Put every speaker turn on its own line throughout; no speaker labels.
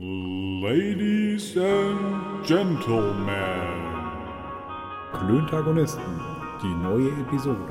Ladies and Gentlemen.
Klöntagonisten, die neue Episode.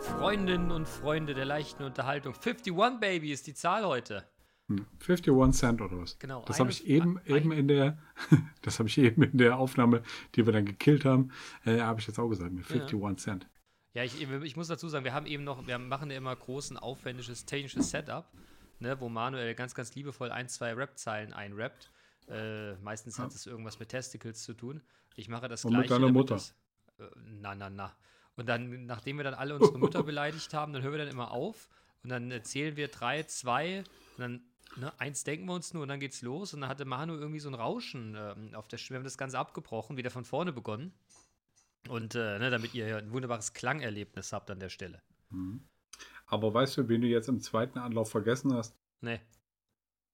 Freundinnen und Freunde der leichten Unterhaltung. 51 Baby ist die Zahl heute.
Hm, 51 Cent oder was?
Genau,
Das habe ich eben,
ein-
eben in der, das habe ich eben in der Aufnahme, die wir dann gekillt haben, äh, habe ich jetzt auch gesagt, mit 51 Cent.
Ja, ich, ich muss dazu sagen, wir haben eben noch, wir machen ja immer großen, aufwendiges technisches Setup, ne, wo Manuel ganz, ganz liebevoll ein, zwei Rap-Zeilen einrappt. Äh, meistens hat es irgendwas mit Testicles zu tun. Ich mache das
Und mit
gleiche.
deiner
damit
Mutter.
Das, äh, na, na, na. Und dann, nachdem wir dann alle unsere Mütter beleidigt haben, dann hören wir dann immer auf und dann erzählen wir drei, zwei und dann ne, eins denken wir uns nur und dann geht's los und dann hatte Manu irgendwie so ein Rauschen ähm, auf der Stimme. Wir haben das Ganze abgebrochen, wieder von vorne begonnen. Und äh, ne, damit ihr ein wunderbares Klangerlebnis habt an der Stelle.
Aber weißt du, wen du jetzt im zweiten Anlauf vergessen hast?
Ne.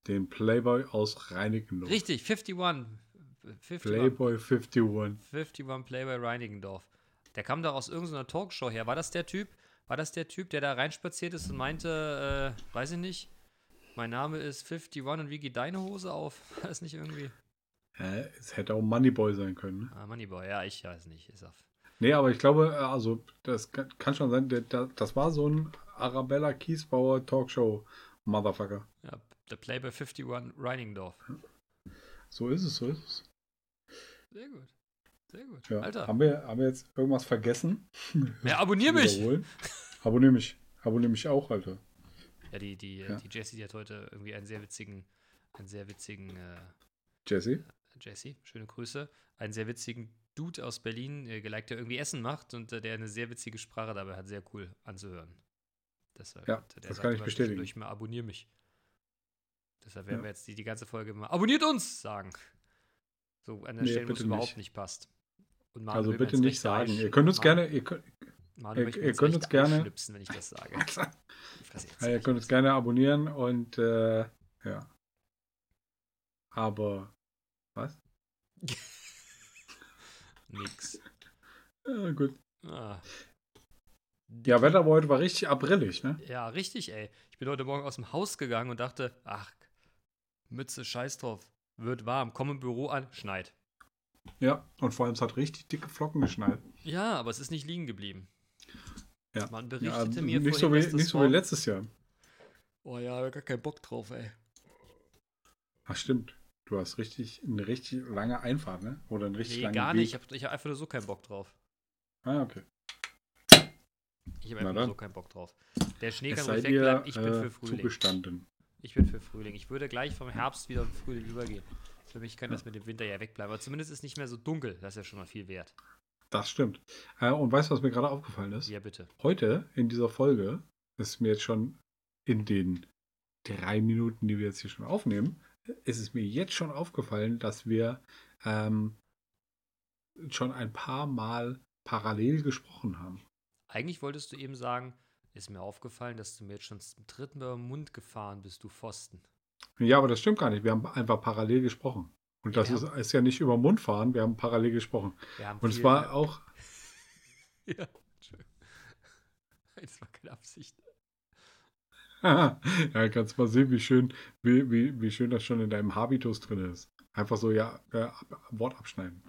Den Playboy aus Reinickendorf.
Richtig, 51. 51
Playboy 51.
51 Playboy Reinigendorf. Der kam doch aus irgendeiner Talkshow her. War das der Typ? War das der Typ, der da reinspaziert ist und meinte, äh, weiß ich nicht, mein Name ist 51 und wie geht deine Hose auf? War das nicht irgendwie?
Hä? Es hätte auch Moneyboy sein können. Ne?
Ah, Moneyboy, ja, ich weiß nicht. Ist auf.
Nee, aber ich glaube, äh, also das kann, schon sein, das war so ein Arabella Kiesbauer Talkshow Motherfucker.
Ja, der Playboy 51 Reinigendorf.
So ist es, so ist es.
Sehr gut. Sehr gut.
Ja.
Alter.
Haben, wir, haben wir jetzt irgendwas vergessen?
Ja, abonnier mich!
Abonnier mich. Abonnier mich auch, Alter.
Ja, die, die,
Ja.
die Jessie, die hat heute irgendwie einen sehr witzigen, einen sehr witzigen, äh,
Jesse?
Schöne Grüße, einen sehr witzigen Dude aus Berlin äh, geliked, der irgendwie Essen macht und äh, der eine sehr witzige Sprache dabei hat, sehr cool anzuhören. Deshalb,
Ja,
der
das
sagt
kann ich
immer
bestätigen.
zwischendurch mal, abonnier mich. Deshalb werden
Ja.
wir jetzt die, die ganze Folge immer, abonniert uns sagen. So an der
Nee,
Stelle, wo es überhaupt
nicht.
nicht passt. Manu
Also bitte nicht sagen. Ihr könnt uns
sch-
gerne, ihr könnt,
Manu
ihr- ihr könnt uns gerne-
wenn ich das sage. Ich
ja, ihr könnt uns gerne abonnieren und äh, ja. Aber?
Nix.
Ja, gut.
Ah.
Ja, Wetter heute war richtig aprillig, ne?
Ja, richtig, ey. Ich bin heute Morgen aus dem Haus gegangen und dachte, ach, Mütze, scheiß drauf. Wird warm, komm im Büro an, schneit.
Ja, und vor allem es hat richtig dicke Flocken geschneit.
Ja, aber es ist nicht liegen geblieben.
Ja.
Man
Ja,
berichtete mir
nicht
vorhin,
so, wie, nicht so wie letztes Jahr.
Oh ja, hab gar keinen Bock drauf, ey.
Ach stimmt. Du hast richtig eine richtig lange Einfahrt, ne? Oder einen richtig
Nee,
langen
gar
Weg.
nicht. Ich habe ich hab einfach nur so keinen Bock drauf.
Ah, okay.
Ich habe einfach nur so keinen Bock drauf. Der Schnee kann ruhig wegbleiben. Ich bin
äh,
für Frühling.
zugestanden.
Ich bin für Frühling. Ich würde gleich vom Herbst wieder im Frühling übergehen. Für mich kann das mit dem Winter ja wegbleiben. Aber zumindest ist nicht mehr so dunkel. Das ist ja schon mal viel wert.
Das stimmt. Äh, und weißt du, was mir gerade aufgefallen ist?
Ja, bitte.
Heute in dieser Folge ist mir jetzt schon in den drei Minuten, die wir jetzt hier schon aufnehmen, ist es mir jetzt schon aufgefallen, dass wir ähm, schon ein paar Mal parallel gesprochen haben.
Eigentlich wolltest du eben sagen, ist mir aufgefallen, dass du mir jetzt schon zum dritten Mal im Mund gefahren bist, du Pfosten.
Ja, aber das stimmt gar nicht. Wir haben einfach parallel gesprochen. Und das
Ja.
ist, ist ja nicht über Mund fahren, wir haben parallel gesprochen.
Haben
Und es war auch,
Ja, Entschuldigung. Das war keine Absicht.
ja, kannst mal sehen, wie schön, wie, wie, wie schön das schon in deinem Habitus drin ist. Einfach so, ja, äh, Wort abschneiden.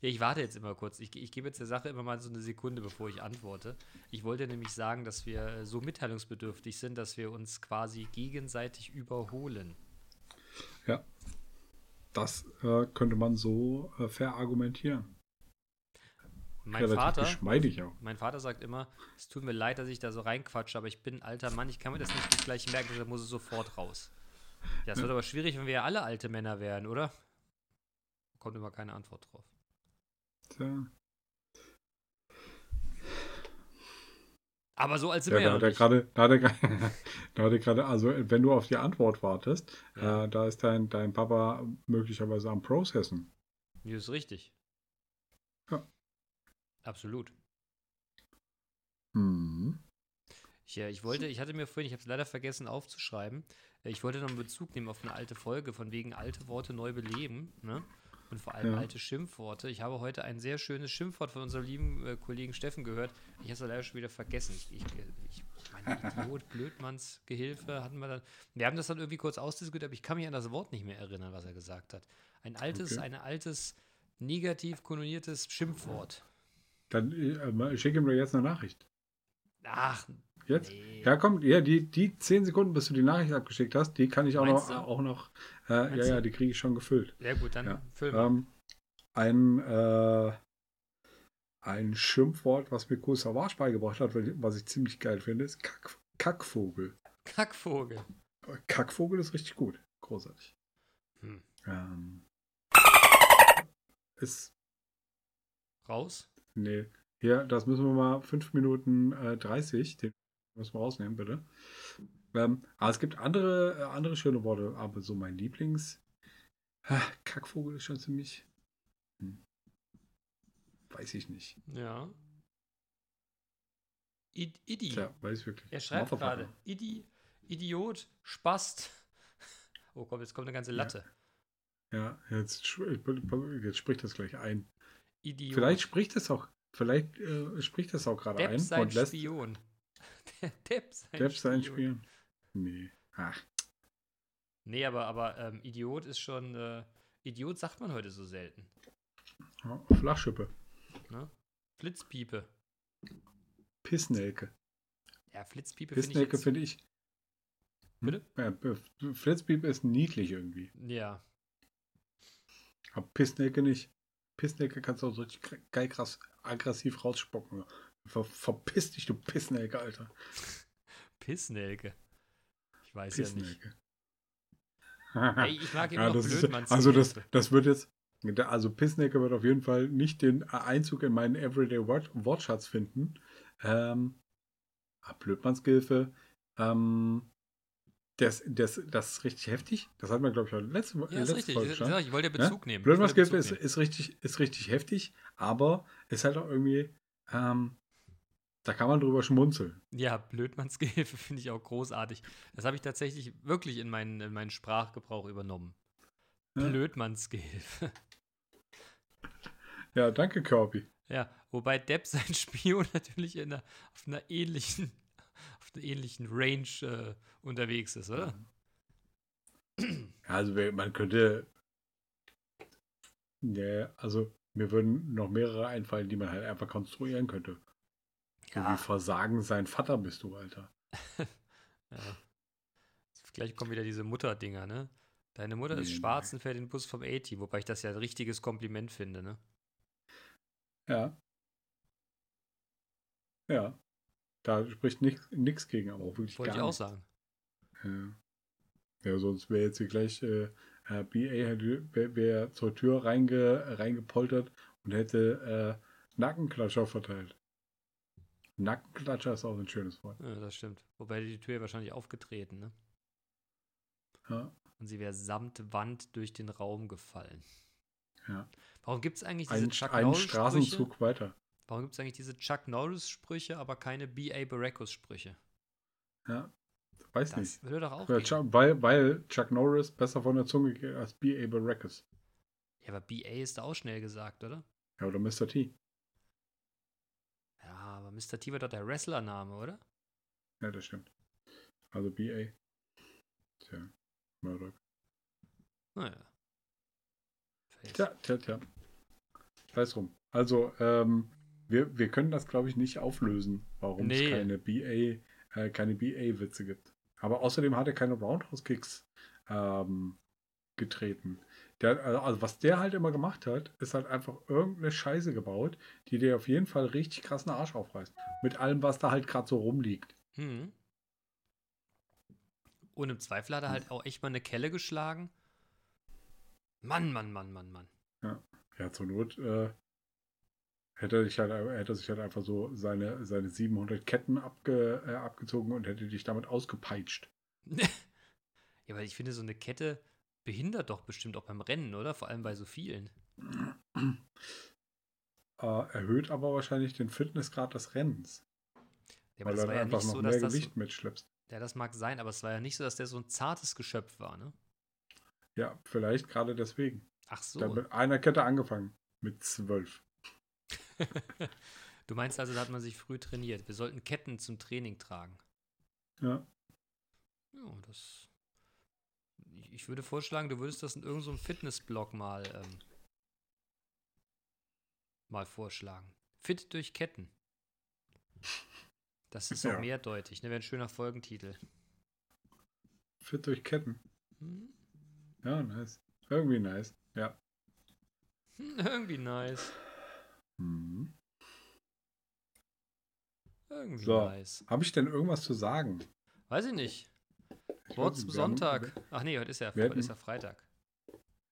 Ja, ich warte jetzt immer kurz. Ich, ich gebe jetzt der Sache immer mal so eine Sekunde, bevor ich antworte. Ich wollte nämlich sagen, dass wir äh, so mitteilungsbedürftig sind, dass wir uns quasi gegenseitig überholen.
Ja. Das äh, könnte man so äh, verargumentieren.
Mein
Relativ
Vater,
geschmeidig auch.
mein Vater sagt immer, es tut mir leid, dass ich da so reinquatsche, aber ich bin ein alter Mann, ich kann mir das nicht gleich merken, deshalb muss es sofort raus. Ja, es wird aber schwierig, wenn wir ja alle alte Männer wären, oder? Kommt immer keine Antwort drauf.
Tja.
Aber so sind
Ja, da er da hat er gerade, da hat er gerade, also wenn du auf die Antwort wartest,
Ja.
äh, da ist dein, dein Papa möglicherweise am Processen.
Nee, ist richtig.
Ja.
Absolut.
Mhm.
Ich, äh, ich wollte, ich hatte mir vorhin, ich habe es leider vergessen aufzuschreiben, äh, ich wollte noch einen Bezug nehmen auf eine alte Folge, von wegen alte Worte neu beleben, ne? Und vor allem
Ja.
alte Schimpfworte. Ich habe heute ein sehr schönes Schimpfwort von unserem lieben äh, Kollegen Steffen gehört. Ich habe es leider schon wieder vergessen. Ich, ich, ich mein Idiot, Blödmanns Gehilfe hatten wir dann. Wir haben das dann irgendwie kurz ausdiskutiert, aber ich kann mich an das Wort nicht mehr erinnern, was er gesagt hat. Ein altes,
Okay.
ein altes, negativ konnotiertes Schimpfwort.
Dann äh, mal- schick ihm doch jetzt eine Nachricht.
Ach,
Jetzt?
nee.
Ja, komm, ja, die, die 10 Sekunden, bis du die Nachricht abgeschickt hast, die kann ich auch
Meinst
noch,
du?
auch noch äh, ja, ja, die kriege ich schon gefüllt.
Sehr gut, dann
Ja.
füll mal.
Ähm, ein, äh, ein Schimpfwort, was mir Kohl Savage beigebracht hat, was ich ziemlich geil finde, ist Kack, Kackvogel.
Kackvogel.
Kackvogel ist richtig gut. Großartig.
Hm.
Ähm, ist,
Raus?
Nee, hier, das müssen wir mal 5 Minuten äh, 30, den müssen wir rausnehmen, bitte. Ähm, aber es gibt andere, äh, andere schöne Worte, aber so mein Lieblings, ah, Kackvogel ist schon ziemlich, hm, weiß ich nicht.
Ja. Id Idi.
Tja, weiß ich wirklich.
Er schreibt gerade. Idi, Idiot, Spast. Oh komm, jetzt kommt eine ganze Latte.
Ja, jetzt, sch- jetzt spricht das gleich ein.
Idiot.
Vielleicht spricht es auch, vielleicht äh, spricht das auch gerade ein
sein
und lässt
Spion. Depp sein
Depp sein
Spion.
spielen. Nee. Ach,
Nee, aber, aber ähm, Idiot ist schon. Äh, Idiot sagt man heute so selten.
ja, Flachschippe.
Ne? Flitzpiepe.
Pissnelke.
Ja, Flitzpiepe finde ich.
Pissnelke finde ich.
Bitte?
Ja, P- Flitzpiep ist niedlich irgendwie.
ja.
Aber Pissnelke nicht. Pissnelke kannst du auch so richtig geil krass aggressiv rausspucken. Ver, verpiss dich, du Pissnelke, Alter.
Pissnelke. Ich weiß ja nicht.
Pissnelke.
Ey, ich mag immer
Ja, ist,
Blödmanns
also das, das wird jetzt, also Pissnelke wird auf jeden Fall nicht den Einzug in meinen Everyday Wort- Wortschatz finden. Ähm, ah, Blödmannsgehilfe, ähm, das, das, das ist richtig heftig. Das hat man, glaube ich, auch letzte,
Ja, ist
letzte
richtig.
Folge
Ich,
schon.
ich wollte ja
Ja?
Bezug nehmen. Ich wollte
Blödmannsgehilfe
Bezug
ist,
nehmen.
ist, richtig, ist richtig heftig, aber ist halt auch irgendwie, ähm, da kann man drüber schmunzeln.
Ja, Blödmanns Gehilfe finde ich auch großartig. Das habe ich tatsächlich wirklich in meinen, in meinen Sprachgebrauch übernommen.
Ja.
Blödmanns Gehilfe.
Ja, danke, Kirby.
Ja, wobei Depp sein Spion natürlich in einer, auf einer ähnlichen, auf einer ähnlichen Range äh, unterwegs ist, oder?
Also man könnte. Ja, also mir würden noch mehrere einfallen, die man halt einfach konstruieren könnte. So
Ja.
wie Versagen sein Vater bist du, Alter.
Ja. Gleich kommen wieder diese Mutter-Dinger, ne? Deine Mutter ist schwarz und fährt den Bus vom 80, wobei ich das ja ein richtiges Kompliment finde, ne?
Ja. Ja. Da spricht nichts gegen, aber auch wirklich
Wollte
gar
ich auch sagen.
Ja. ja, sonst wäre jetzt hier gleich äh, BA hätte- wär, zur Tür reinge, reingepoltert und hätte äh, Nackenklatscher verteilt. Nackenklatscher ist auch ein schönes Wort.
Ja, das stimmt. Wobei die Tür wahrscheinlich aufgetreten, ne?
Ja.
Und sie wäre samt Wand durch den Raum gefallen.
Ja.
Warum gibt es eigentlich diese
Ein,
Chuck
ein
Norris-Sprüche?
Straßenzug weiter.
Warum gibt es eigentlich diese Chuck Norris-Sprüche, aber keine B.A. Baracus-Sprüche?
Ja. Weiß
Das
nicht.
würde doch auch gehen.
Chuck, weil, weil Chuck Norris besser von der Zunge geht als B.A. Baracus.
Ja, aber B.A. ist da auch schnell gesagt, oder?
Ja, oder Mr. T.
Ja, aber Mr. T war doch der Wrestlername, oder?
Ja, das stimmt. Also B.A. Tja, Murdoch.
Naja.
Tja, tja, tja. Sei es drum. Also, ähm, wir, wir können das, glaube ich, nicht auflösen, warum
Nee.
es keine BA, äh, keine BA-Witze gibt. Aber außerdem hat er keine Roundhouse-Kicks ähm, getreten. Der, also was der halt immer gemacht hat, ist halt einfach irgendeine Scheiße gebaut, die dir auf jeden Fall richtig krassen Arsch aufreißt. Mit allem, was da halt gerade so rumliegt.
Hm. Und im Zweifel hat er halt auch echt mal eine Kelle geschlagen. Mann, Mann, Mann, Mann, Mann.
Ja, zur Not äh, hätte, sich halt, hätte sich halt einfach so seine, seine 700 Ketten abge, äh, abgezogen und hätte dich damit ausgepeitscht.
ja, aber ich finde, so eine Kette behindert doch bestimmt auch beim Rennen, oder? Vor allem bei so vielen.
Äh, erhöht aber wahrscheinlich den Fitnessgrad des Rennens,
Ja,
weil du dann
ja
einfach noch
so,
mehr. Gewicht mitschleppst.
Ja, das mag sein, aber es war ja nicht so, dass der so ein zartes Geschöpf war, ne?
Ja, vielleicht gerade deswegen.
Ach so.
Da mit einer Kette angefangen. Mit zwölf.
Du meinst also, da hat man sich früh trainiert. Wir sollten Ketten zum Training tragen.
Ja.
Ja, das. Ich, würde vorschlagen, du würdest das in irgendeinem so Fitnessblog mal, ähm, mal vorschlagen. Fit durch Ketten. Das ist
Ja.
auch mehrdeutig, ne? Wäre ein schöner Folgentitel.
Fit durch Ketten.
Hm?
Ja, nice. Irgendwie nice. Ja.
Hm, Irgendwie nice.
Mhm.
Irgendwie
So.
nice.
Habe ich denn irgendwas zu sagen?
Weiß ich nicht.
Ich
Wort zum Sonntag. Ach nee, heute ist ja, heute ist ja Freitag.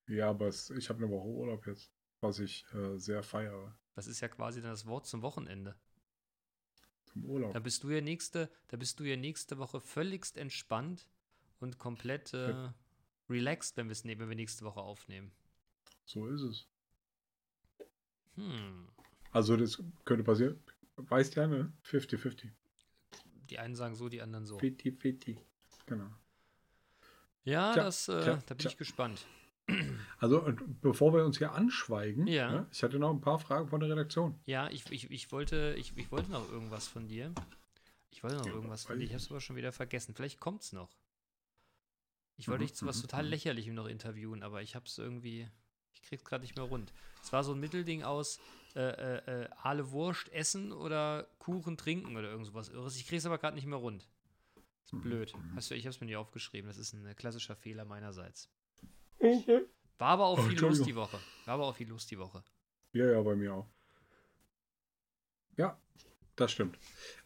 Ja, aber es, ich habe eine Woche Urlaub jetzt, was ich äh, sehr feiere.
Das ist ja quasi dann das Wort zum Wochenende.
Zum Urlaub.
Da bist du ja nächste, da bist du ja nächste Woche völligst entspannt und komplett äh, relaxed, wenn, wir's ne wenn wir nächste Woche aufnehmen.
So ist es.
Hm.
Also das könnte passieren. Weißt ja, ne? 50-50.
Die einen sagen so, die anderen so.
50-50. Genau.
Ja,
Tja,
das, äh,
tja,
da bin
tja.
ich gespannt.
Also bevor wir uns hier anschweigen,
Ja.
ne, ich hatte noch ein paar Fragen von der Redaktion.
Ja, ich, ich, ich, wollte, ich, ich wollte noch irgendwas von dir. Ich wollte noch
Ja,
irgendwas von
weiß
dir.
ich
habe es aber schon wieder vergessen. Vielleicht kommt's noch. Ich wollte
Mhm,
dich zu was
mhm,
total
mhm.
Lächerlichem noch interviewen, aber ich habe es irgendwie. Ich krieg's gerade nicht mehr rund. Es war so ein Mittelding aus äh, äh, äh, Aale Wurst essen oder Kuchen trinken oder irgend sowas Irres. Ich krieg's aber gerade nicht mehr rund. Ist
Mhm,
blöd. Hast du, ich habe es mir nicht aufgeschrieben. Das ist ein äh, klassischer Fehler meinerseits.
Okay.
War aber auch
Oh,
viel
Entschuldigung.
die Woche. War aber auch viel los die Woche.
Ja, ja, bei mir auch. Ja, das stimmt.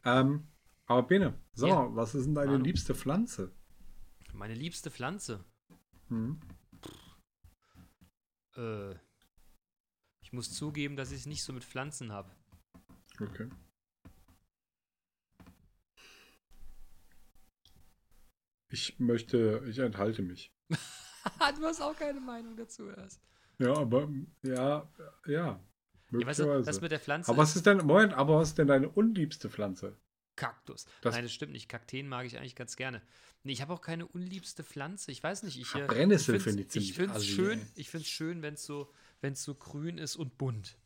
Ähm, aber Bene, sag
Ja.
was ist denn deine
Manu.
liebste Pflanze?
Meine liebste Pflanze.
Hm?
Äh, ich muss zugeben, dass ich es nicht so mit Pflanzen habe.
Okay. Ich möchte, ich enthalte mich.
du hast auch keine Meinung dazu erst.
Ja, aber ja, ja,
Ja, weißt du,
möglicherweise.
das mit der Pflanze
aber was ist denn, Moment, aber was ist denn deine unliebste Pflanze?
Kaktus.
Das-
Nein, das stimmt nicht. Kakteen mag ich eigentlich ganz gerne. Nee, ich habe auch keine unliebste Pflanze. Ich weiß nicht. Ich, äh,
Brennnessel
ich
finde ich
Ich
ziemlich
finde es schön, ich schön wenn es so, wenn's so grün ist und bunt.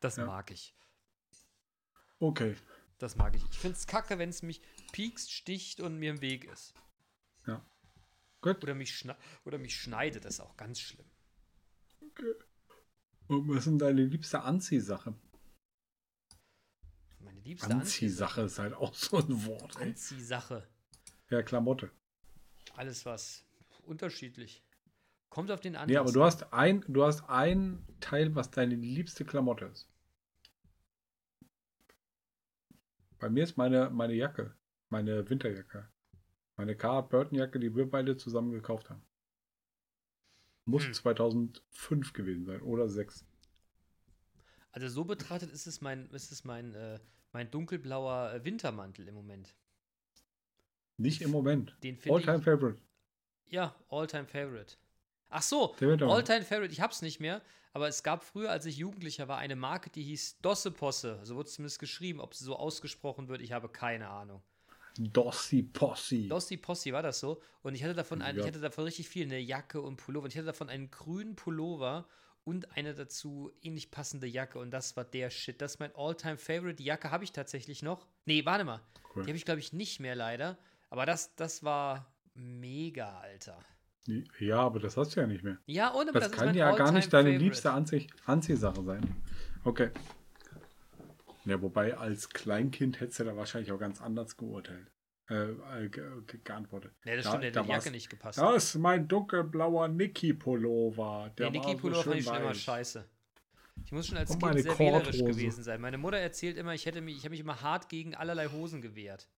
Das
Ja.
mag ich.
Okay.
Das mag ich. Ich finde es kacke, wenn es mich piekst, sticht und mir im Weg ist.
Gut.
Oder mich, oder mich schneidet. Das ist auch ganz schlimm.
Und was ist deine liebste Anziehsache?
Meine liebste
Anziehsache ist halt auch so ein Wort, ey.
Anziehsache.
Ja, Klamotte.
Alles was unterschiedlich. Kommt auf den Anlass.
Nee, aber du hast ein, du hast ein Teil, was deine liebste Klamotte ist. Bei mir ist meine, meine Jacke, meine Winterjacke. Meine Carhartt Burton Jacke, die wir beide zusammen gekauft haben. Muss
Hm.
2005 gewesen sein oder 6.
Also so betrachtet ist es mein, ist es mein, äh, mein dunkelblauer äh, Wintermantel im Moment.
Nicht im Moment.
Den
All-time favorite.
Ja, All-Time Favorite. Ach so. All-Time Favorite, ich hab's nicht mehr, aber es gab früher, als ich Jugendlicher war, eine Marke, die hieß Dosse Posse. So wurde es zumindest geschrieben. Ob sie so ausgesprochen wird, ich habe keine Ahnung.
Dossi Possi.
Dossi Possi war das so. Und ich hatte davon einen, ich
Ja.
hatte davon richtig viel, eine Jacke und Pullover. Und ich hatte davon einen grünen Pullover und eine dazu ähnlich passende Jacke. Und das war der Shit. Das ist mein All-Time Favorite. Die Jacke habe ich tatsächlich noch. Nee, warte mal.
Cool.
Die habe ich, glaube ich, nicht mehr leider. Aber das, das war mega, Alter.
Ja, aber das hast du ja nicht mehr.
Ja, ohne
Das,
ist
kann ja gar nicht deine
Favorite.
liebste Anzieh Anziehsache sein. Okay. Ja, wobei als Kleinkind hättest du da wahrscheinlich auch ganz anders geurteilt. Äh, äh, ge ge geantwortet.
Nee, das
Da-
stimmt, der
da
die Jacke nicht gepasst.
Das ist mein dunkelblauer Niki-Pullover.
Der
Der
Niki
war so
Pullover fand ich schon immer scheiße. Ich muss schon als
Und
Kind sehr wählerisch
Korthose.
gewesen sein. Meine Mutter erzählt immer, ich hätte mich, ich habe mich immer hart gegen allerlei Hosen gewehrt.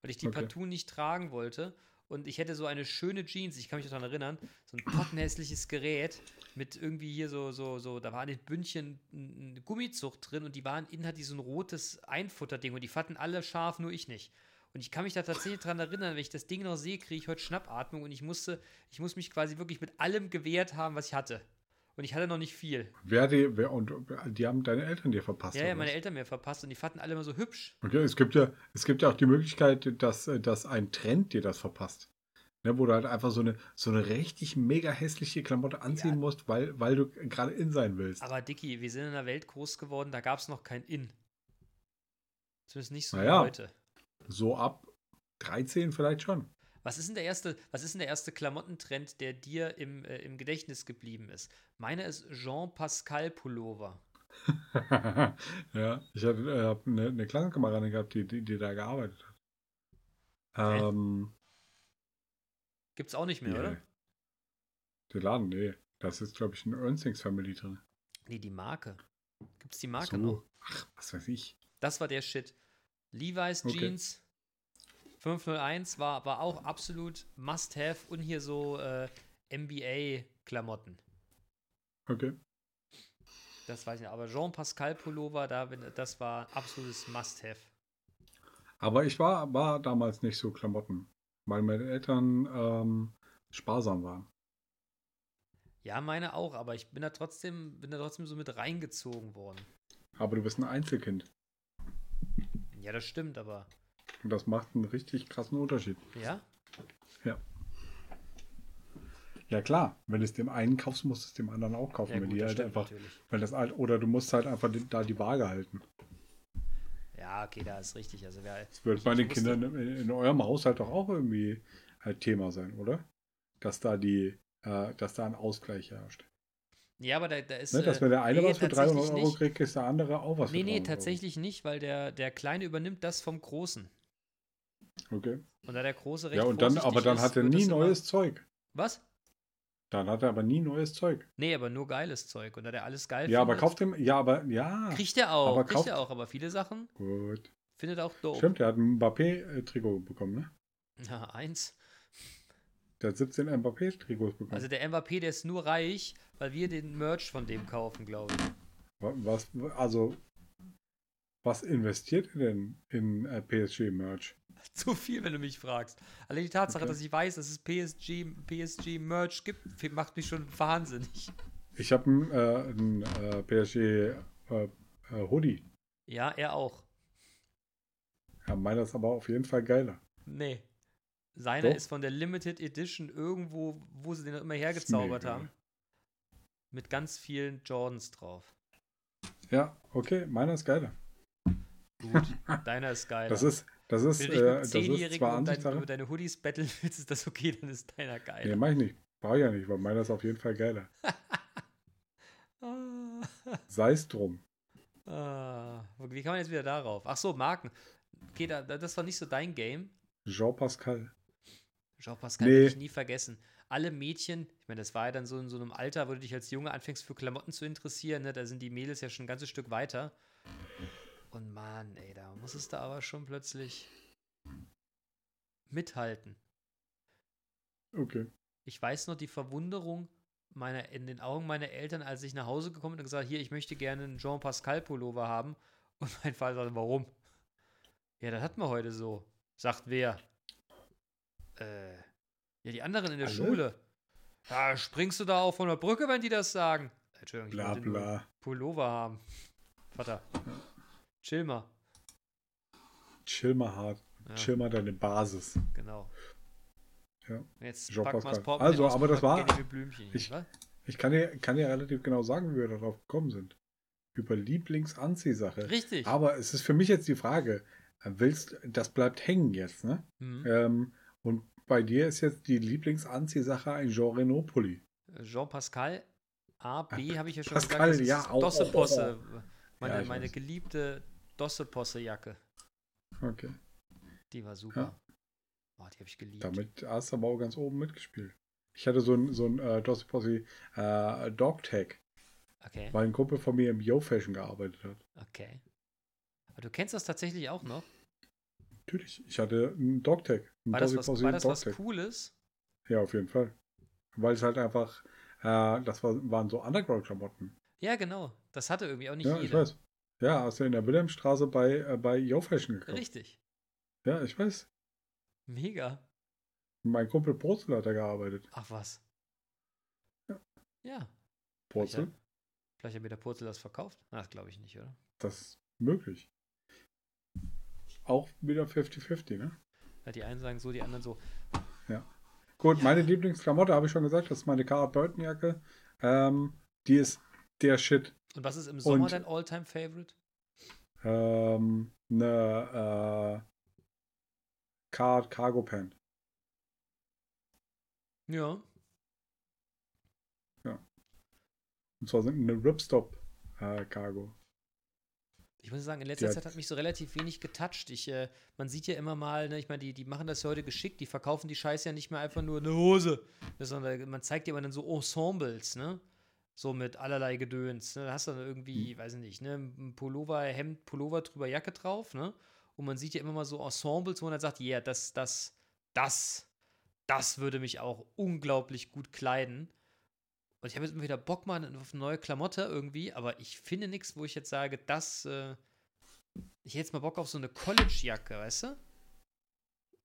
Weil ich die
Okay.
partout nicht tragen wollte. Und ich hätte so eine schöne Jeans, ich kann mich daran erinnern, so ein pottenhässliches Gerät mit irgendwie hier so, so, so, da war an den Bündchen eine Gummizucht drin und die waren innen hat die so ein rotes Einfutterding und die fanden alle scharf, nur ich nicht. Und ich kann mich da tatsächlich daran erinnern, wenn ich das Ding noch sehe, kriege ich heute Schnappatmung und ich musste, ich muss mich quasi wirklich mit allem gewehrt haben, was ich hatte. Und ich hatte noch nicht viel.
Wer die, wer, und die haben deine Eltern dir verpasst.
Ja, ja, meine
was?
Eltern mir verpasst und die fanden alle immer so hübsch.
Okay, es gibt ja, es gibt ja auch die Möglichkeit, dass, dass ein Trend dir das verpasst. Ne, wo du halt einfach so eine, so eine richtig mega hässliche Klamotte anziehen
Ja.
musst, weil, weil du gerade in sein willst.
Aber Dicky, wir sind in einer Welt groß geworden, da gab es noch kein In. Zumindest nicht so
Naja.
heute.
So ab 13 vielleicht schon.
Was ist denn der erste, was ist denn der erste Klamottentrend, der dir im, äh, im Gedächtnis geblieben ist? Meiner ist Jean Pascal Pullover.
ja, ich hatte äh, hab eine, eine Klassenkameradin gehabt, die, die, die da gearbeitet hat. Ähm,
Gibt's auch nicht mehr,
nee.
oder?
Der Laden, nee. Das ist, glaube ich, eine Ernstings Family drin.
Nee, die Marke. Gibt's die Marke
so.
noch?
Ach, was weiß ich.
Das war der Shit. Levi's
Okay.
Jeans 501 war, war auch absolut Must-Have und hier so äh, NBA-Klamotten.
Okay.
Das weiß ich nicht. Aber Jean Pascal Pullover, da, das war absolutes Must-Have.
Aber ich war, war damals nicht so Klamotten, weil meine Eltern ähm, sparsam waren.
Ja, meine auch, aber ich bin da trotzdem, bin da trotzdem so mit reingezogen worden.
Aber du bist ein Einzelkind.
Ja, das stimmt, aber.
Und das macht einen richtig krassen Unterschied.
Ja?
Ja. Ja klar, wenn du es dem einen kaufst, musst du es dem anderen auch kaufen.
Ja,
wenn
gut,
die halt einfach,
natürlich.
wenn das halt, oder du musst halt einfach da die Waage halten.
Ja, okay, da ist richtig. Also, wer,
Das wird bei den Kindern in, in eurem Haushalt doch auch irgendwie halt Thema sein, oder? Dass da die, äh, dass da ein Ausgleich herrscht.
Ja, aber da, da ist.
Ne? Dass
äh,
wenn der eine
nee,
was für 300
tatsächlich
Euro
nicht.
kriegt, kriegt der andere auch was
Nee,
für
nee,
300 Euro.
tatsächlich nicht, weil der, der Kleine übernimmt das vom Großen.
Okay.
Und da der Große recht
Ja, und dann, aber dann
ist,
hat er nie
das immer-
neues Zeug.
Was?
Dann hat er aber nie neues Zeug.
Nee, aber nur geiles Zeug. Und da der alles geil
Ja, aber
findet,
kauft ihm, ja, aber, ja.
Kriegt er auch,
aber
kriegt
kauft-
er auch, aber viele Sachen
Gut.
findet er auch doof.
Stimmt, der hat ein Mbappé-Trikot bekommen, ne?
Ja, eins.
Der hat 17 Mbappé-Trikots bekommen.
Also der Mbappé, der ist nur reich, weil wir den Merch von dem kaufen, glaube ich.
Wa- was, also, was investiert ihr denn in äh, PSG-Merch?
Zu viel, wenn du mich fragst. Allein die Tatsache,
Okay.
dass ich weiß, dass es PSG, PSG Merch gibt, macht mich schon wahnsinnig.
Ich habe einen, äh, äh, PSG-Hoodie.
Ja, er auch.
ja, meiner ist aber auf jeden Fall geiler.
Nee. Seiner
Doch.
ist von der Limited Edition irgendwo, wo sie den immer hergezaubert haben. Mit ganz vielen Jordans drauf.
Ja, okay, meiner ist geiler.
Gut, deiner ist geil.
Das ist, das ist,
Wenn du dich
äh,
mit
das ist zwar
dein, über deine Hoodies betteln willst, ist das okay, dann ist deiner geil.
Nee, mach ich nicht. Brauche ich ja nicht, weil meiner ist auf jeden Fall geiler. Sei es drum.
ah, wie kann man jetzt wieder darauf? Ach so, Marken. Okay, da- das war nicht so dein Game.
Jean Pascal.
Jean Pascal
Nee.
werde ich nie vergessen. Alle Mädchen, ich meine, das war ja dann so in so einem Alter, wo du dich als Junge anfängst für Klamotten zu interessieren, ne? da sind die Mädels ja schon ein ganzes Stück weiter. Und Mann, ey, da muss es da aber schon plötzlich mithalten.
Okay.
Ich weiß noch die Verwunderung meiner, in den Augen meiner Eltern, als ich nach Hause gekommen bin und gesagt, hier, ich möchte gerne einen Jean Pascal Pullover haben. Und mein Vater sagte, warum? Ja, das hat man heute so. Sagt wer? Äh, ja, die anderen in der
Alle?
Schule. Ja, springst du da auch von der Brücke, wenn die das sagen? Entschuldigung, ich
Bla bla.
Pullover haben. Vater, chill mal.
Chill mal hart.
Ja,
Chill mal deine Basis.
genau.
Ja.
Jetzt
Jean
pack mal das
Pascal.
Portemonnaie
Also, aber das war- ich-
was?
Ich kann dir, kann dir relativ genau sagen, wie wir darauf gekommen sind. Über Lieblingsanziehsache.
Richtig.
Aber es ist für mich jetzt die Frage, willst, das bleibt hängen jetzt, ne?
Mhm.
Ähm, und bei dir ist jetzt die Lieblingsanziehsache ein Jean Renault Pulli.
Jean Pascal A, B habe ich ja schon
Pascal,
gesagt.
ja, auch,
Dosseposse.
auch,
Meine,
Ja,
meine geliebte Dosseposse-Jacke.
Okay.
Die war super.
Ja.
Oh, die habe ich geliebt.
Damit hast du aber auch ganz oben mitgespielt. Ich hatte so ein, so ein äh, Dossi Possi äh, Dogtag,
Okay,
weil ein Kumpel von mir im Yo Fashion gearbeitet hat.
okay. Aber du kennst das tatsächlich auch noch?
Natürlich, ich hatte einen Dogtag. Einen
War das was, war das was. Cooles?
Ja, auf jeden Fall. Weil es halt einfach, äh, das war, waren so Underground-Klamotten.
Ja, genau. Das hatte irgendwie auch nicht
Ja, ich
jeder.
weiß. Ja, hast du in der Wilhelmstraße bei, äh, bei Yo Fashion gekauft.
Richtig.
Ja, ich weiß.
Mega.
Mein Kumpel Porzel hat da gearbeitet.
Ach was.
Ja.
Ja.
Porzel,
Vielleicht, vielleicht hat mir der Purzel das verkauft. Na, das glaube ich nicht, oder?
das ist möglich. Auch wieder 50-50, ne?
Ja, die einen sagen so, die anderen so.
Gut, meine Lieblingsklamotte habe ich schon gesagt, das ist meine Cara Burton Jacke. Ähm, die ist der Shit.
Und was ist im Sommer
Und-
dein Alltime favorite
Ähm, eine äh, Car Cargo Pant.
Ja.
Und zwar sind eine Ripstop äh, Cargo.
Ich muss sagen, in letzter Zeit hat mich so relativ wenig getoucht. Ich, äh, man sieht ja immer mal, ne, ich meine, die, die machen das ja heute geschickt, die verkaufen die Scheiße ja nicht mehr einfach nur eine Hose, ne, sondern man zeigt dir immer dann so Ensembles, ne? So mit allerlei Gedöns. Ne? Da hast du dann irgendwie,
Hm.
weiß ich nicht, ne, ein Pullover, Hemd, Pullover drüber, Jacke drauf, ne? Und man sieht ja immer mal so Ensembles, wo man dann sagt, ja, yeah, das, das, das, das würde mich auch unglaublich gut kleiden. Und ich habe jetzt immer wieder Bock mal auf eine neue Klamotte irgendwie, aber ich finde nichts, wo ich jetzt sage, das, äh, ich hätte jetzt mal Bock auf so eine College-Jacke, weißt du?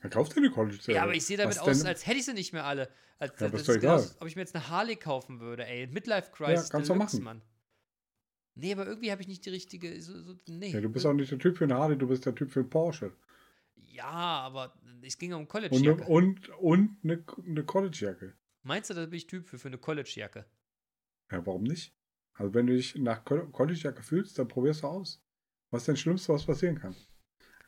Dann kaufst du eine College
Ja, aber ich sehe damit
Was
aus,
denn?
als hätte ich sie nicht mehr alle. Als,
Ja,
das
ist egal.
als ob ich mir jetzt eine Harley kaufen würde, ey. Midlife Crisis
kannst du machen.
Mann. Nee, aber irgendwie habe ich nicht die richtige. So, so, nee.
Ja, du bist auch nicht der Typ für eine Harley, du bist der Typ für einen Porsche.
Ja, aber es ging um
Und,
College-Jacke.
eine- und, und eine, eine College-Jacke.
Meinst du, da bin ich Typ für, für eine College-Jacke?
Ja, warum nicht? Also wenn du dich nach Co- College-Jacke fühlst, dann probierst du aus. Was ist denn das Schlimmste, was passieren kann?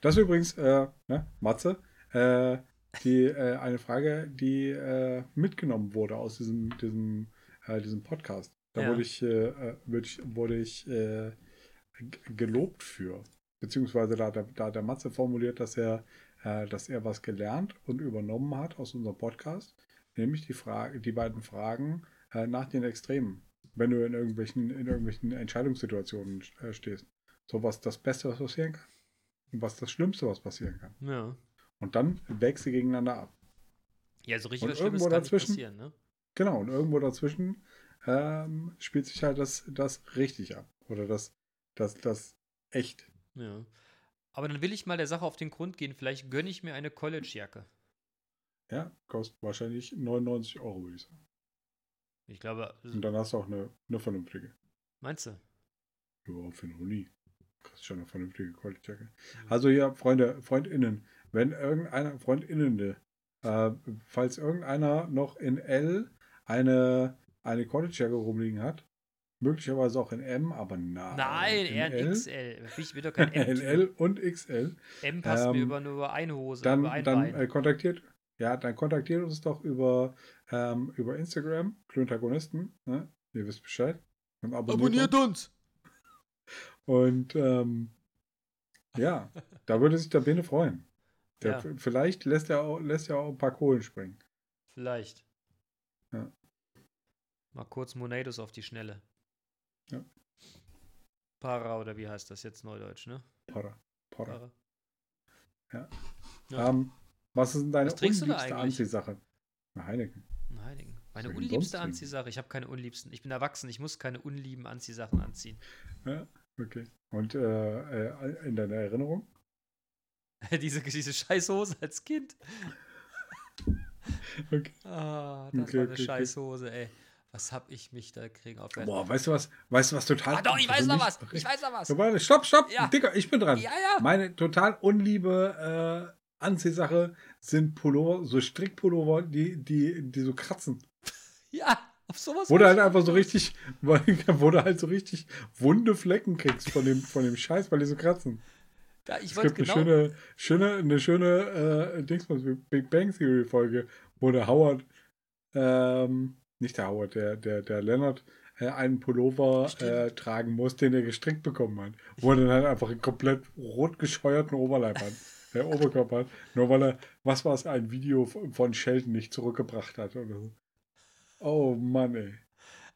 Das ist übrigens, äh, ne, Matze, äh, die, äh, eine Frage, die äh, mitgenommen wurde aus diesem, diesem, äh, diesem Podcast. Da
Ja.
wurde ich, äh, wurde ich, wurde ich gelobt für. Beziehungsweise da, hat der- da hat der Matze formuliert, dass er, dass er was gelernt und übernommen hat aus unserem Podcast. Nämlich die Frage, die beiden Fragen äh, nach den Extremen. Wenn du in irgendwelchen, in irgendwelchen Entscheidungssituationen äh, stehst. So was das Beste, was passieren kann. Und was das Schlimmste, was passieren kann.
Ja.
Und dann wägst sie gegeneinander ab.
Ja, so richtig
Und
was Schlimmes
irgendwo
kann
dazwischen-
passieren, ne?
Genau, und irgendwo dazwischen ähm, spielt sich halt das, das richtig ab. Oder das, das, das echt.
Ja. Aber dann will ich mal der Sache auf den Grund gehen. Vielleicht gönne ich mir eine College-Jacke.
Ja, kostet wahrscheinlich 99 Euro, würde ich sagen.
Ich glaube,
Und dann hast du auch eine, eine vernünftige.
meinst du?
Ja, für einen Uni. Kriegst schon eine vernünftige College-Jacke. Also hier, Freunde, FreundInnen, wenn irgendeiner, FreundInnen, äh, falls irgendeiner noch in L eine, eine College-Jacke rumliegen hat, möglicherweise auch in M, aber nein.
Nein,
in
eher ein
L,
XL. Ich will doch kein M.
in L und XL,
M passt mir
Ähm,
über nur eine Hose,
dann,
über ein
dann äh, kontaktiert, ja, dann kontaktiert uns doch über, ähm, über Instagram, Klöntagonisten, ne? Ihr wisst Bescheid. Und abonniert, uns.
uns!
Und ähm, ja, da würde sich der Bene freuen. Der,
Ja.
Vielleicht lässt er, auch, lässt er auch ein paar Kohlen springen.
Vielleicht.
Ja.
Mal kurz Monados auf die Schnelle.
Ja.
Para oder wie heißt das jetzt neudeutsch, ne?
Para, para.
Para.
Ja.
Ja.
Ähm, was ist denn deine unliebste? Anziehsache? Eine Heineken.
Ein Heiligen. Meine unliebste? Anziehsache. Ich habe keine unliebsten. Ich bin erwachsen. Ich muss keine unlieben Anziehsachen anziehen.
Ja, okay. Und äh, äh, in deiner Erinnerung?
diese, diese Scheißhose als Kind.
Okay.
Ah, das
Okay,
war eine
okay, okay.
Scheißhose, ey. Was hab ich mich da kriegen auf
Boah, weißt du was? Weißt du was total.
Ah, doch, ich weiß noch was. Ich weiß noch was.
Stopp, stopp.
Ja.
Dicker, ich bin dran.
Ja, ja.
Meine total unliebe äh, Anziehsache sind Pullover, so Strickpullover, die, die, die so kratzen.
Ja, auf sowas.
Wo du halt einfach so richtig, wo du halt so richtig wunde Flecken kriegst von dem, von dem Scheiß, weil die so kratzen.
Ja, ich
Es gibt
genau.
eine schöne, schöne, eine schöne äh, Dingsbums, Big Bang Theory Folge, wo der Howard, ähm, nicht der Howard, der, der, der Leonard äh, einen Pullover äh, tragen muss, den er gestrickt bekommen hat. Wo er dann halt einfach einen komplett rot gescheuerten Oberleib hat. Der Oberkörper hat. Nur weil er, was war es, ein Video von Sheldon nicht zurückgebracht hat oder so. Oh Mann, ey.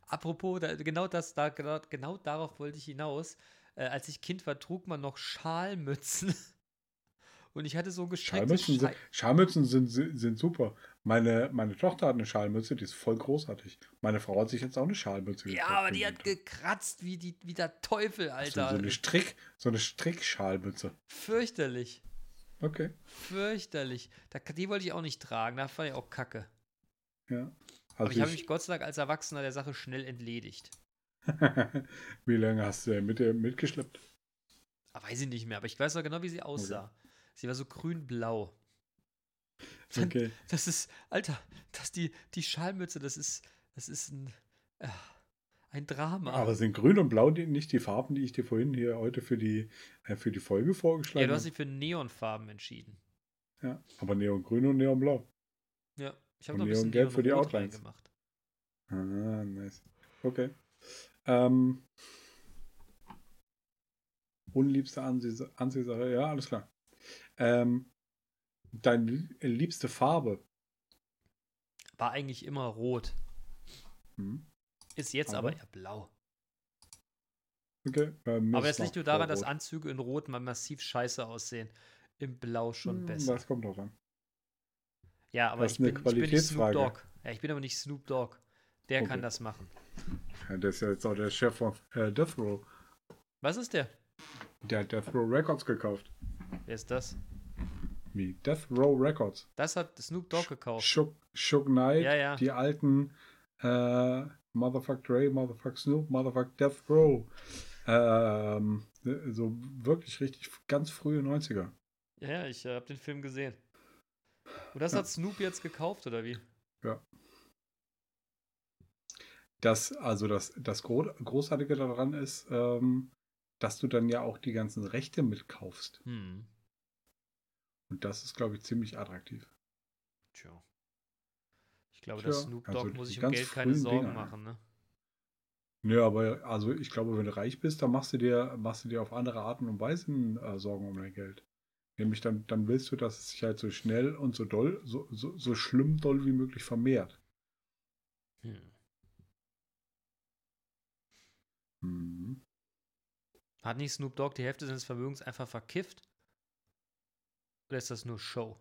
Apropos, da, genau das, da, genau, genau darauf wollte ich hinaus. Äh, als ich Kind war, trug man noch Schalmützen. Und ich hatte so ein gestricktes
Schalmützen, sind,
Schei
Schalmützen sind, sind, super. Meine, meine Tochter hat eine Schalmütze, die ist voll großartig. Meine Frau hat sich jetzt auch eine Schalmütze
Ja,
gekauft
aber
für
die hat gekratzt wie, die, wie der Teufel,
so,
Alter.
so eine Strick, so eine Strickschalmütze.
Fürchterlich.
Okay.
Fürchterlich. Da, die wollte ich auch nicht tragen. Da fand ich auch kacke.
Ja.
Aber
Also
ich habe
ich,
mich Gott sei Dank als Erwachsener der Sache schnell entledigt.
Wie lange hast du denn mit, mitgeschleppt?
Ah, weiß ich nicht mehr, aber ich weiß noch genau, wie sie aussah. Sie war so grün-blau.
Okay.
Das ist, Alter, das die, die Schalmütze, das ist, das ist ein, äh, ein Drama.
Aber sind grün und blau die, nicht die Farben, die ich dir vorhin hier heute für die, äh, für die Folge
ja,
vorgeschlagen
du hast
habe?
dich für Neonfarben entschieden.
Ja, aber Neongrün und Neonblau.
Ja, ich habe noch ein bisschen
Neongelb für die Outlines.
reingemacht.
Ah, nice. Okay. Ähm, unliebste Ansehsache, ja, alles klar. Ähm, deine liebste Farbe?
War eigentlich immer rot.
Hm.
Ist jetzt aber,
Aber?
eher blau.
Okay. äh, mir
Aber das liegt nur daran, dass. Anzüge in Rot mal massiv scheiße aussehen. Im Blau schon
Hm,
besser.
Das kommt drauf an.
Ja, aber ich
ist eine
bin, ich bin nicht Snoop. Dogg. Ja, ich bin aber nicht Snoop Dogg. Der
Okay.
kann das machen.
Ja, der ist ja jetzt auch der Chef von äh, Death Row.
Was ist der?
Der hat Death Row Records gekauft.
Wer ist das?
Wie? Death Row Records.
Das hat Snoop Dogg gekauft.
Shook, Shook Knight,
Ja, ja.
die alten äh, Motherfuck Dre, Motherfuck Snoop, Motherfuck Death Row. Ähm, so wirklich richtig ganz frühe 90er.
Ja, ja, ich äh, habe den Film gesehen. Und das
Ja.
hat Snoop jetzt gekauft, oder wie?
Das, also das, das Gro Großartige daran ist, ähm, dass du dann ja auch die ganzen Rechte mitkaufst.
Hm.
Und das ist, glaube ich, ziemlich attraktiv.
Tja. Ich glaube,
Tja,
dass Snoop Dogg
also
muss sich um Geld keine Sorgen
Dinger, ja.
machen, ne?
Nö, aber also ich glaube, wenn du reich bist, dann machst du dir, machst du dir auf andere Arten und Weisen äh, Sorgen um dein Geld. Nämlich dann, dann willst du, dass es sich halt so schnell und so doll, so, so, so schlimm doll wie möglich vermehrt.
Hm.
Mhm.
Hat nicht Snoop Dogg die Hälfte seines Vermögens einfach verkifft? Oder ist das nur Show?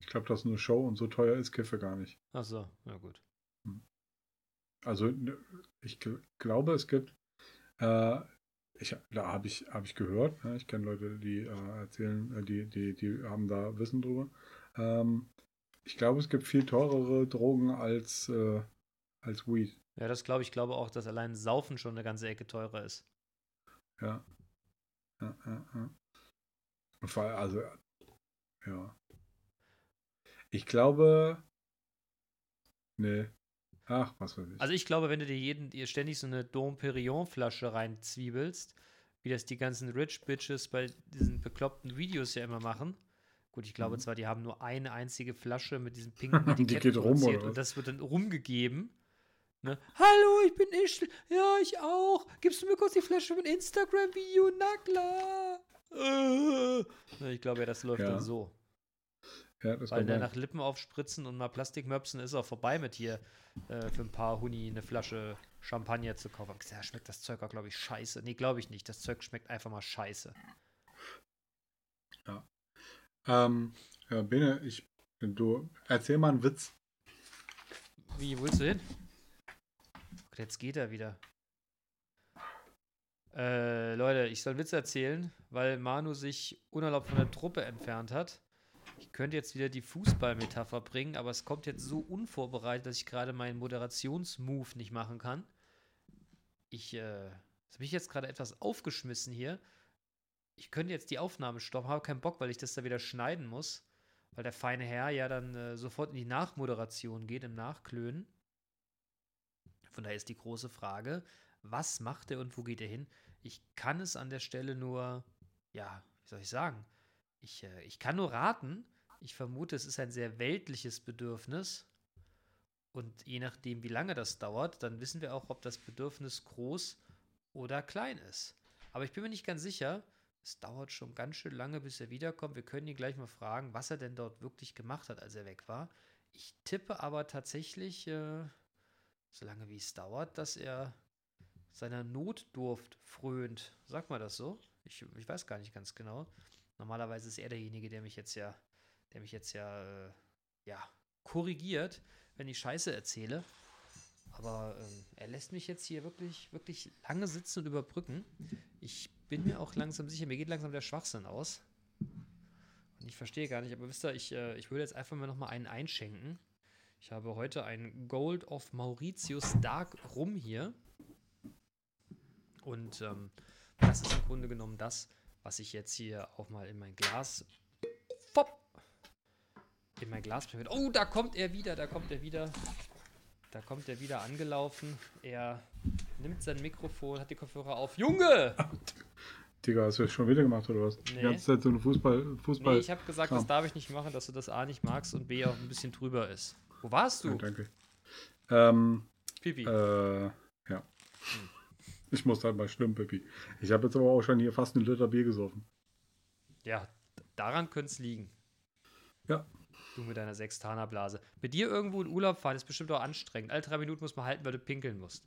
Ich glaube, das ist nur Show und so teuer ist Kiffe gar nicht.
Achso, na gut.
Also ne, ich glaube, es gibt, äh, ich, da habe ich, hab ich gehört, ne, ich kenne Leute, die äh, erzählen, äh, die, die, die haben da Wissen drüber. Ähm, ich glaube, es gibt viel teurere Drogen als, äh, als Weed.
Ja, das glaube ich. Ich glaube auch, dass allein Saufen schon eine ganze Ecke teurer ist.
Ja. Ja, ja, ja. Also, ja. Ich glaube, nee. Ach, was weiß ich.
Also ich glaube, wenn du dir jeden, dir ständig so eine Dom Perignon Flasche reinzwiebelst, wie das die ganzen Rich Bitches bei diesen bekloppten Videos ja immer machen. Gut, ich glaube
Mhm.
zwar, die haben nur eine einzige Flasche mit diesem pinken
Die
Etikett
geht rum, oder
und das wird dann rumgegeben. Ne? Hallo, ich bin ich. Ja, ich auch. Gibst du mir kurz die Flasche ein Instagram-Video? Na klar. Äh. Ich glaube ja, das läuft
Ja.
dann so.
Ja, das
Weil der nach Lippen aufspritzen und mal Plastikmöpsen ist auch vorbei mit hier äh, für ein paar Huni eine Flasche Champagner zu kaufen. Ja, schmeckt das Zeug auch, glaube ich, scheiße. Nee, glaube ich nicht. Das Zeug schmeckt einfach mal scheiße.
Ähm, ja, Bene, ich, du, erzähl mal einen Witz.
Wie, wo willst du hin? Gott, Jetzt geht er wieder. Äh, Leute, ich soll Witze erzählen, weil Manu sich unerlaubt von der Truppe entfernt hat. Ich könnte jetzt wieder die Fußballmetapher bringen, aber es kommt jetzt so unvorbereitet, dass ich gerade meinen Moderationsmove nicht machen kann. Ich, äh, habe ich jetzt gerade etwas aufgeschmissen hier. Ich könnte jetzt die Aufnahme stoppen, habe keinen Bock, weil ich das da wieder schneiden muss, weil der feine Herr ja dann äh, sofort in die Nachmoderation geht, im Nachklönen. Von daher ist die große Frage, was macht er und wo geht er hin? Ich kann es an der Stelle nur, ja, wie soll ich sagen? Ich, äh, ich kann nur raten. Ich vermute, es ist ein sehr weltliches Bedürfnis. Und je nachdem, wie lange das dauert, dann wissen wir auch, ob das Bedürfnis groß oder klein ist. Aber ich bin mir nicht ganz sicher. Es dauert schon ganz schön lange, bis er wiederkommt. Wir können ihn gleich mal fragen, was er denn dort wirklich gemacht hat, als er weg war. Ich tippe aber tatsächlich, äh, solange wie es dauert, dass er seiner Notdurft frönt. Sagt man das so? Ich, ich weiß gar nicht ganz genau. Normalerweise ist er derjenige, der mich jetzt ja, der mich jetzt ja, äh, ja, korrigiert, wenn ich Scheiße erzähle. Aber ähm, er lässt mich jetzt hier wirklich, wirklich lange sitzen und überbrücken. Ich bin mir auch langsam sicher, mir geht langsam der Schwachsinn aus. Und ich verstehe gar nicht, aber wisst ihr, ich, äh, ich würde jetzt einfach mal noch mal einen einschenken. Ich habe heute ein Gold of Mauritius Dark Rum hier. Und ähm, das ist im Grunde genommen das, was ich jetzt hier auch mal in mein Glas fopp, in mein Glas. Oh, da kommt er wieder, da kommt er wieder. Da kommt er wieder angelaufen. Er nimmt sein Mikrofon, hat die Kopfhörer auf. Junge!
Digga, hast du das schon wieder gemacht oder was? Die
Nee.
ganze Zeit so eine Fußball, Fußball.
Nee, ich habe gesagt, das darf ich nicht machen, dass du das A nicht magst und B auch ein bisschen drüber ist. Wo warst
Ja,
du?
danke. Ähm,
Pipi.
äh, ja. Ich muss halt mal schlimm, Pippi. Ich habe jetzt aber auch schon hier fast einen Liter Bier gesoffen.
Ja, daran könnte es liegen.
Ja.
Du mit deiner Sextanerblase. Mit dir irgendwo in Urlaub fahren ist bestimmt auch anstrengend. Alle drei Minuten muss man halten, weil du pinkeln musst.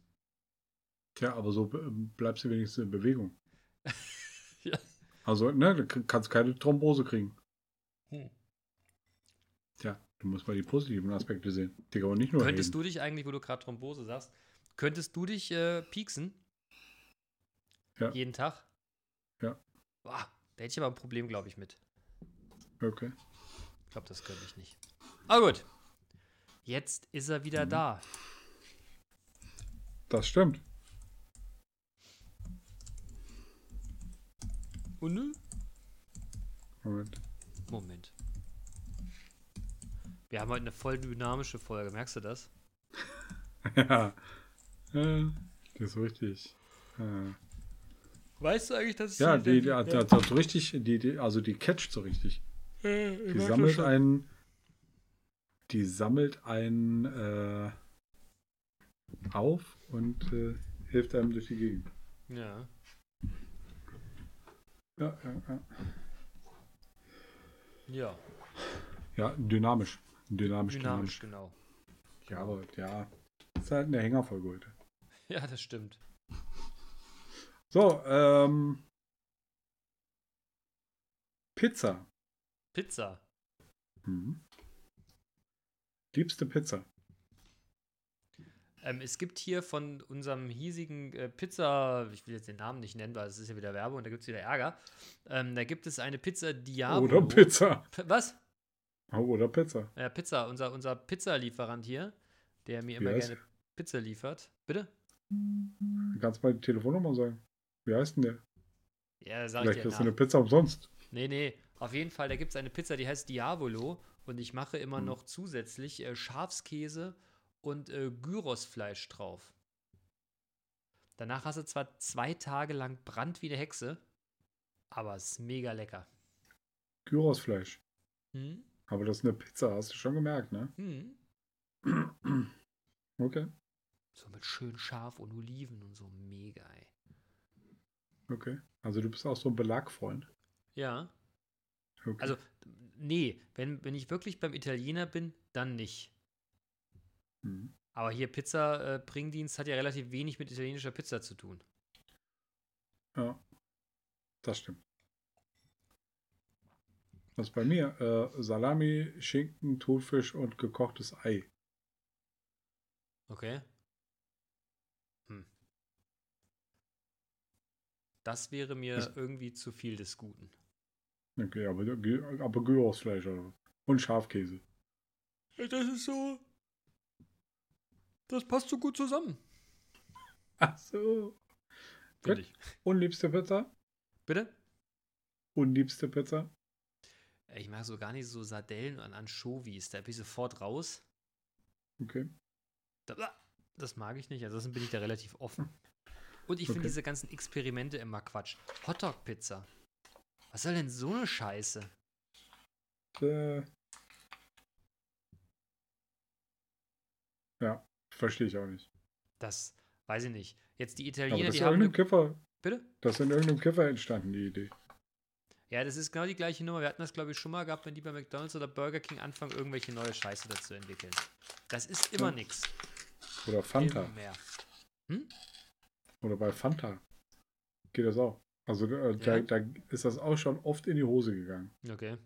Tja, aber so bleibst du wenigstens in Bewegung.
Ja.
Also, ne, du kannst keine Thrombose kriegen.
Hm.
Tja, du musst mal die positiven Aspekte sehen. Digga, und nicht nur
Könntest
reden.
du dich eigentlich, wo du gerade Thrombose sagst, könntest du dich äh, pieksen?
Ja.
Jeden Tag?
Ja.
Boah, da hätte ich aber ein Problem, glaube ich, mit.
Okay.
Ich glaube, das könnte ich nicht. Aber gut. Jetzt ist er
Mhm.
wieder da.
Das stimmt.
Und nö?
Moment.
Moment. Wir haben heute eine voll dynamische Folge, merkst du das?
ja. Äh, das ist richtig. Äh,
Weißt du eigentlich, dass es
ja, die, die,
der-
also, also so richtig, die, die, also die catcht so richtig.
Äh,
Die sammelt einen. Die sammelt einen äh, auf und äh, hilft einem durch die Gegend.
Ja.
Ja, ja, ja.
Ja,
Ja, dynamisch. Dynamisch,
dynamisch,
dynamisch.
genau.
Ja, aber ja. Ist halt eine Hängerfolge heute.
Ja, das stimmt.
So, ähm. Pizza.
Pizza.
Mhm. Liebste Pizza.
Ähm, es gibt hier von unserem hiesigen äh, Pizza, ich will jetzt den Namen nicht nennen, weil es ist ja wieder Werbung und da gibt es wieder Ärger. Ähm, da gibt es eine Pizza Diablo.
Oder Pizza.
P was?
Oh, Oder Pizza.
Ja, Pizza, unser, unser Pizzalieferant hier, der mir
Wie
immer
heißt
gerne Pizza liefert. Bitte?
Kannst du mal die Telefonnummer sagen? Wie heißt denn der?
Ja, sag ich
Vielleicht
dir
kriegst du eine Pizza umsonst.
Nee, nee, auf jeden Fall, da gibt es eine Pizza, die heißt Diavolo und ich mache immer
Hm.
noch zusätzlich äh, Schafskäse und äh, Gyrosfleisch drauf. Danach hast du zwar zwei Tage lang Brand wie eine Hexe, aber es ist mega lecker.
Gyrosfleisch.
Hm?
Aber das ist eine Pizza, hast du schon gemerkt, ne?
Hm.
Okay,
So mit schön scharf und Oliven und so mega, ey.
Okay. Also du bist auch so ein Belagfreund.
Ja,
Okay.
also, nee, wenn, wenn ich wirklich beim Italiener bin, dann nicht.
Mhm.
Aber hier Pizza-Bringdienst hat ja relativ wenig mit italienischer Pizza zu tun.
Ja, das stimmt. Was bei mir? Äh, Salami, Schinken, Thunfisch und gekochtes Ei.
Okay. Hm. Das wäre mir
Das-
irgendwie zu viel des Guten.
Okay, aber, aber Gyrosfleisch? Und Schafkäse.
Das ist so. Das passt so gut zusammen.
Ach so.
Finde ich.
Unliebste Pizza?
Bitte?
Unliebste Pizza?
Ich mag so gar nicht so Sardellen und Anchovies. Da bin ich sofort raus.
Okay.
Da- Das mag ich nicht. Ansonsten bin ich da relativ offen. Und ich finde
Okay.
diese ganzen Experimente immer Quatsch. Hotdog-Pizza. Was soll denn so eine Scheiße?
Äh, ja, verstehe ich auch nicht.
Das weiß ich nicht. Jetzt die
Aber
Italiener,
das ist
die
in
haben.
irgendeinem
Eine,
Kiffer,
bitte?
das ist in irgendeinem Kiffer entstanden, die Idee.
Ja, das ist genau die gleiche Nummer. Wir hatten das, glaube ich, schon mal gehabt, wenn die bei McDonalds oder Burger King anfangen, irgendwelche neue Scheiße dazu entwickeln. Das ist immer
Ja.
nix.
Oder Fanta.
Immer mehr.
Oder bei Fanta geht das auch. Also äh, da,
Ja.
da ist das auch schon oft in die Hose gegangen.
Okay.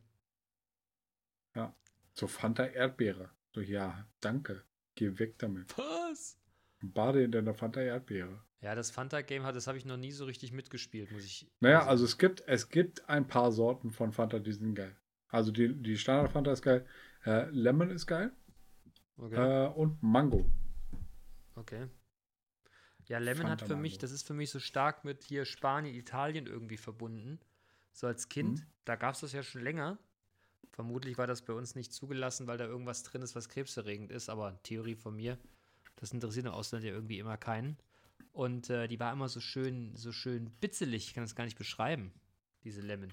So Fanta Erdbeere. So, ja, danke. Geh weg damit.
Was?
Bade in deiner Fanta Erdbeere.
Ja, das Fanta-Game hat, das habe ich noch nie so richtig mitgespielt, muss ich.
Naja, also es gibt, es gibt ein paar Sorten von Fanta, die sind geil. Also die, die Standard Fanta ist geil. Äh, Lemon ist geil.
Okay.
Äh, und Mango.
okay. Ja, Lemon hat für mich, das ist für mich so stark mit hier Spanien, Italien irgendwie verbunden. So als Kind.
Mhm.
Da gab es das ja schon länger. Vermutlich war das bei uns nicht zugelassen, weil da irgendwas drin ist, was krebserregend ist, aber Theorie von mir. Das interessiert im Ausland ja irgendwie immer keinen. Und äh, die war immer so schön, so schön bitzelig, ich kann das gar nicht beschreiben, diese Lemon.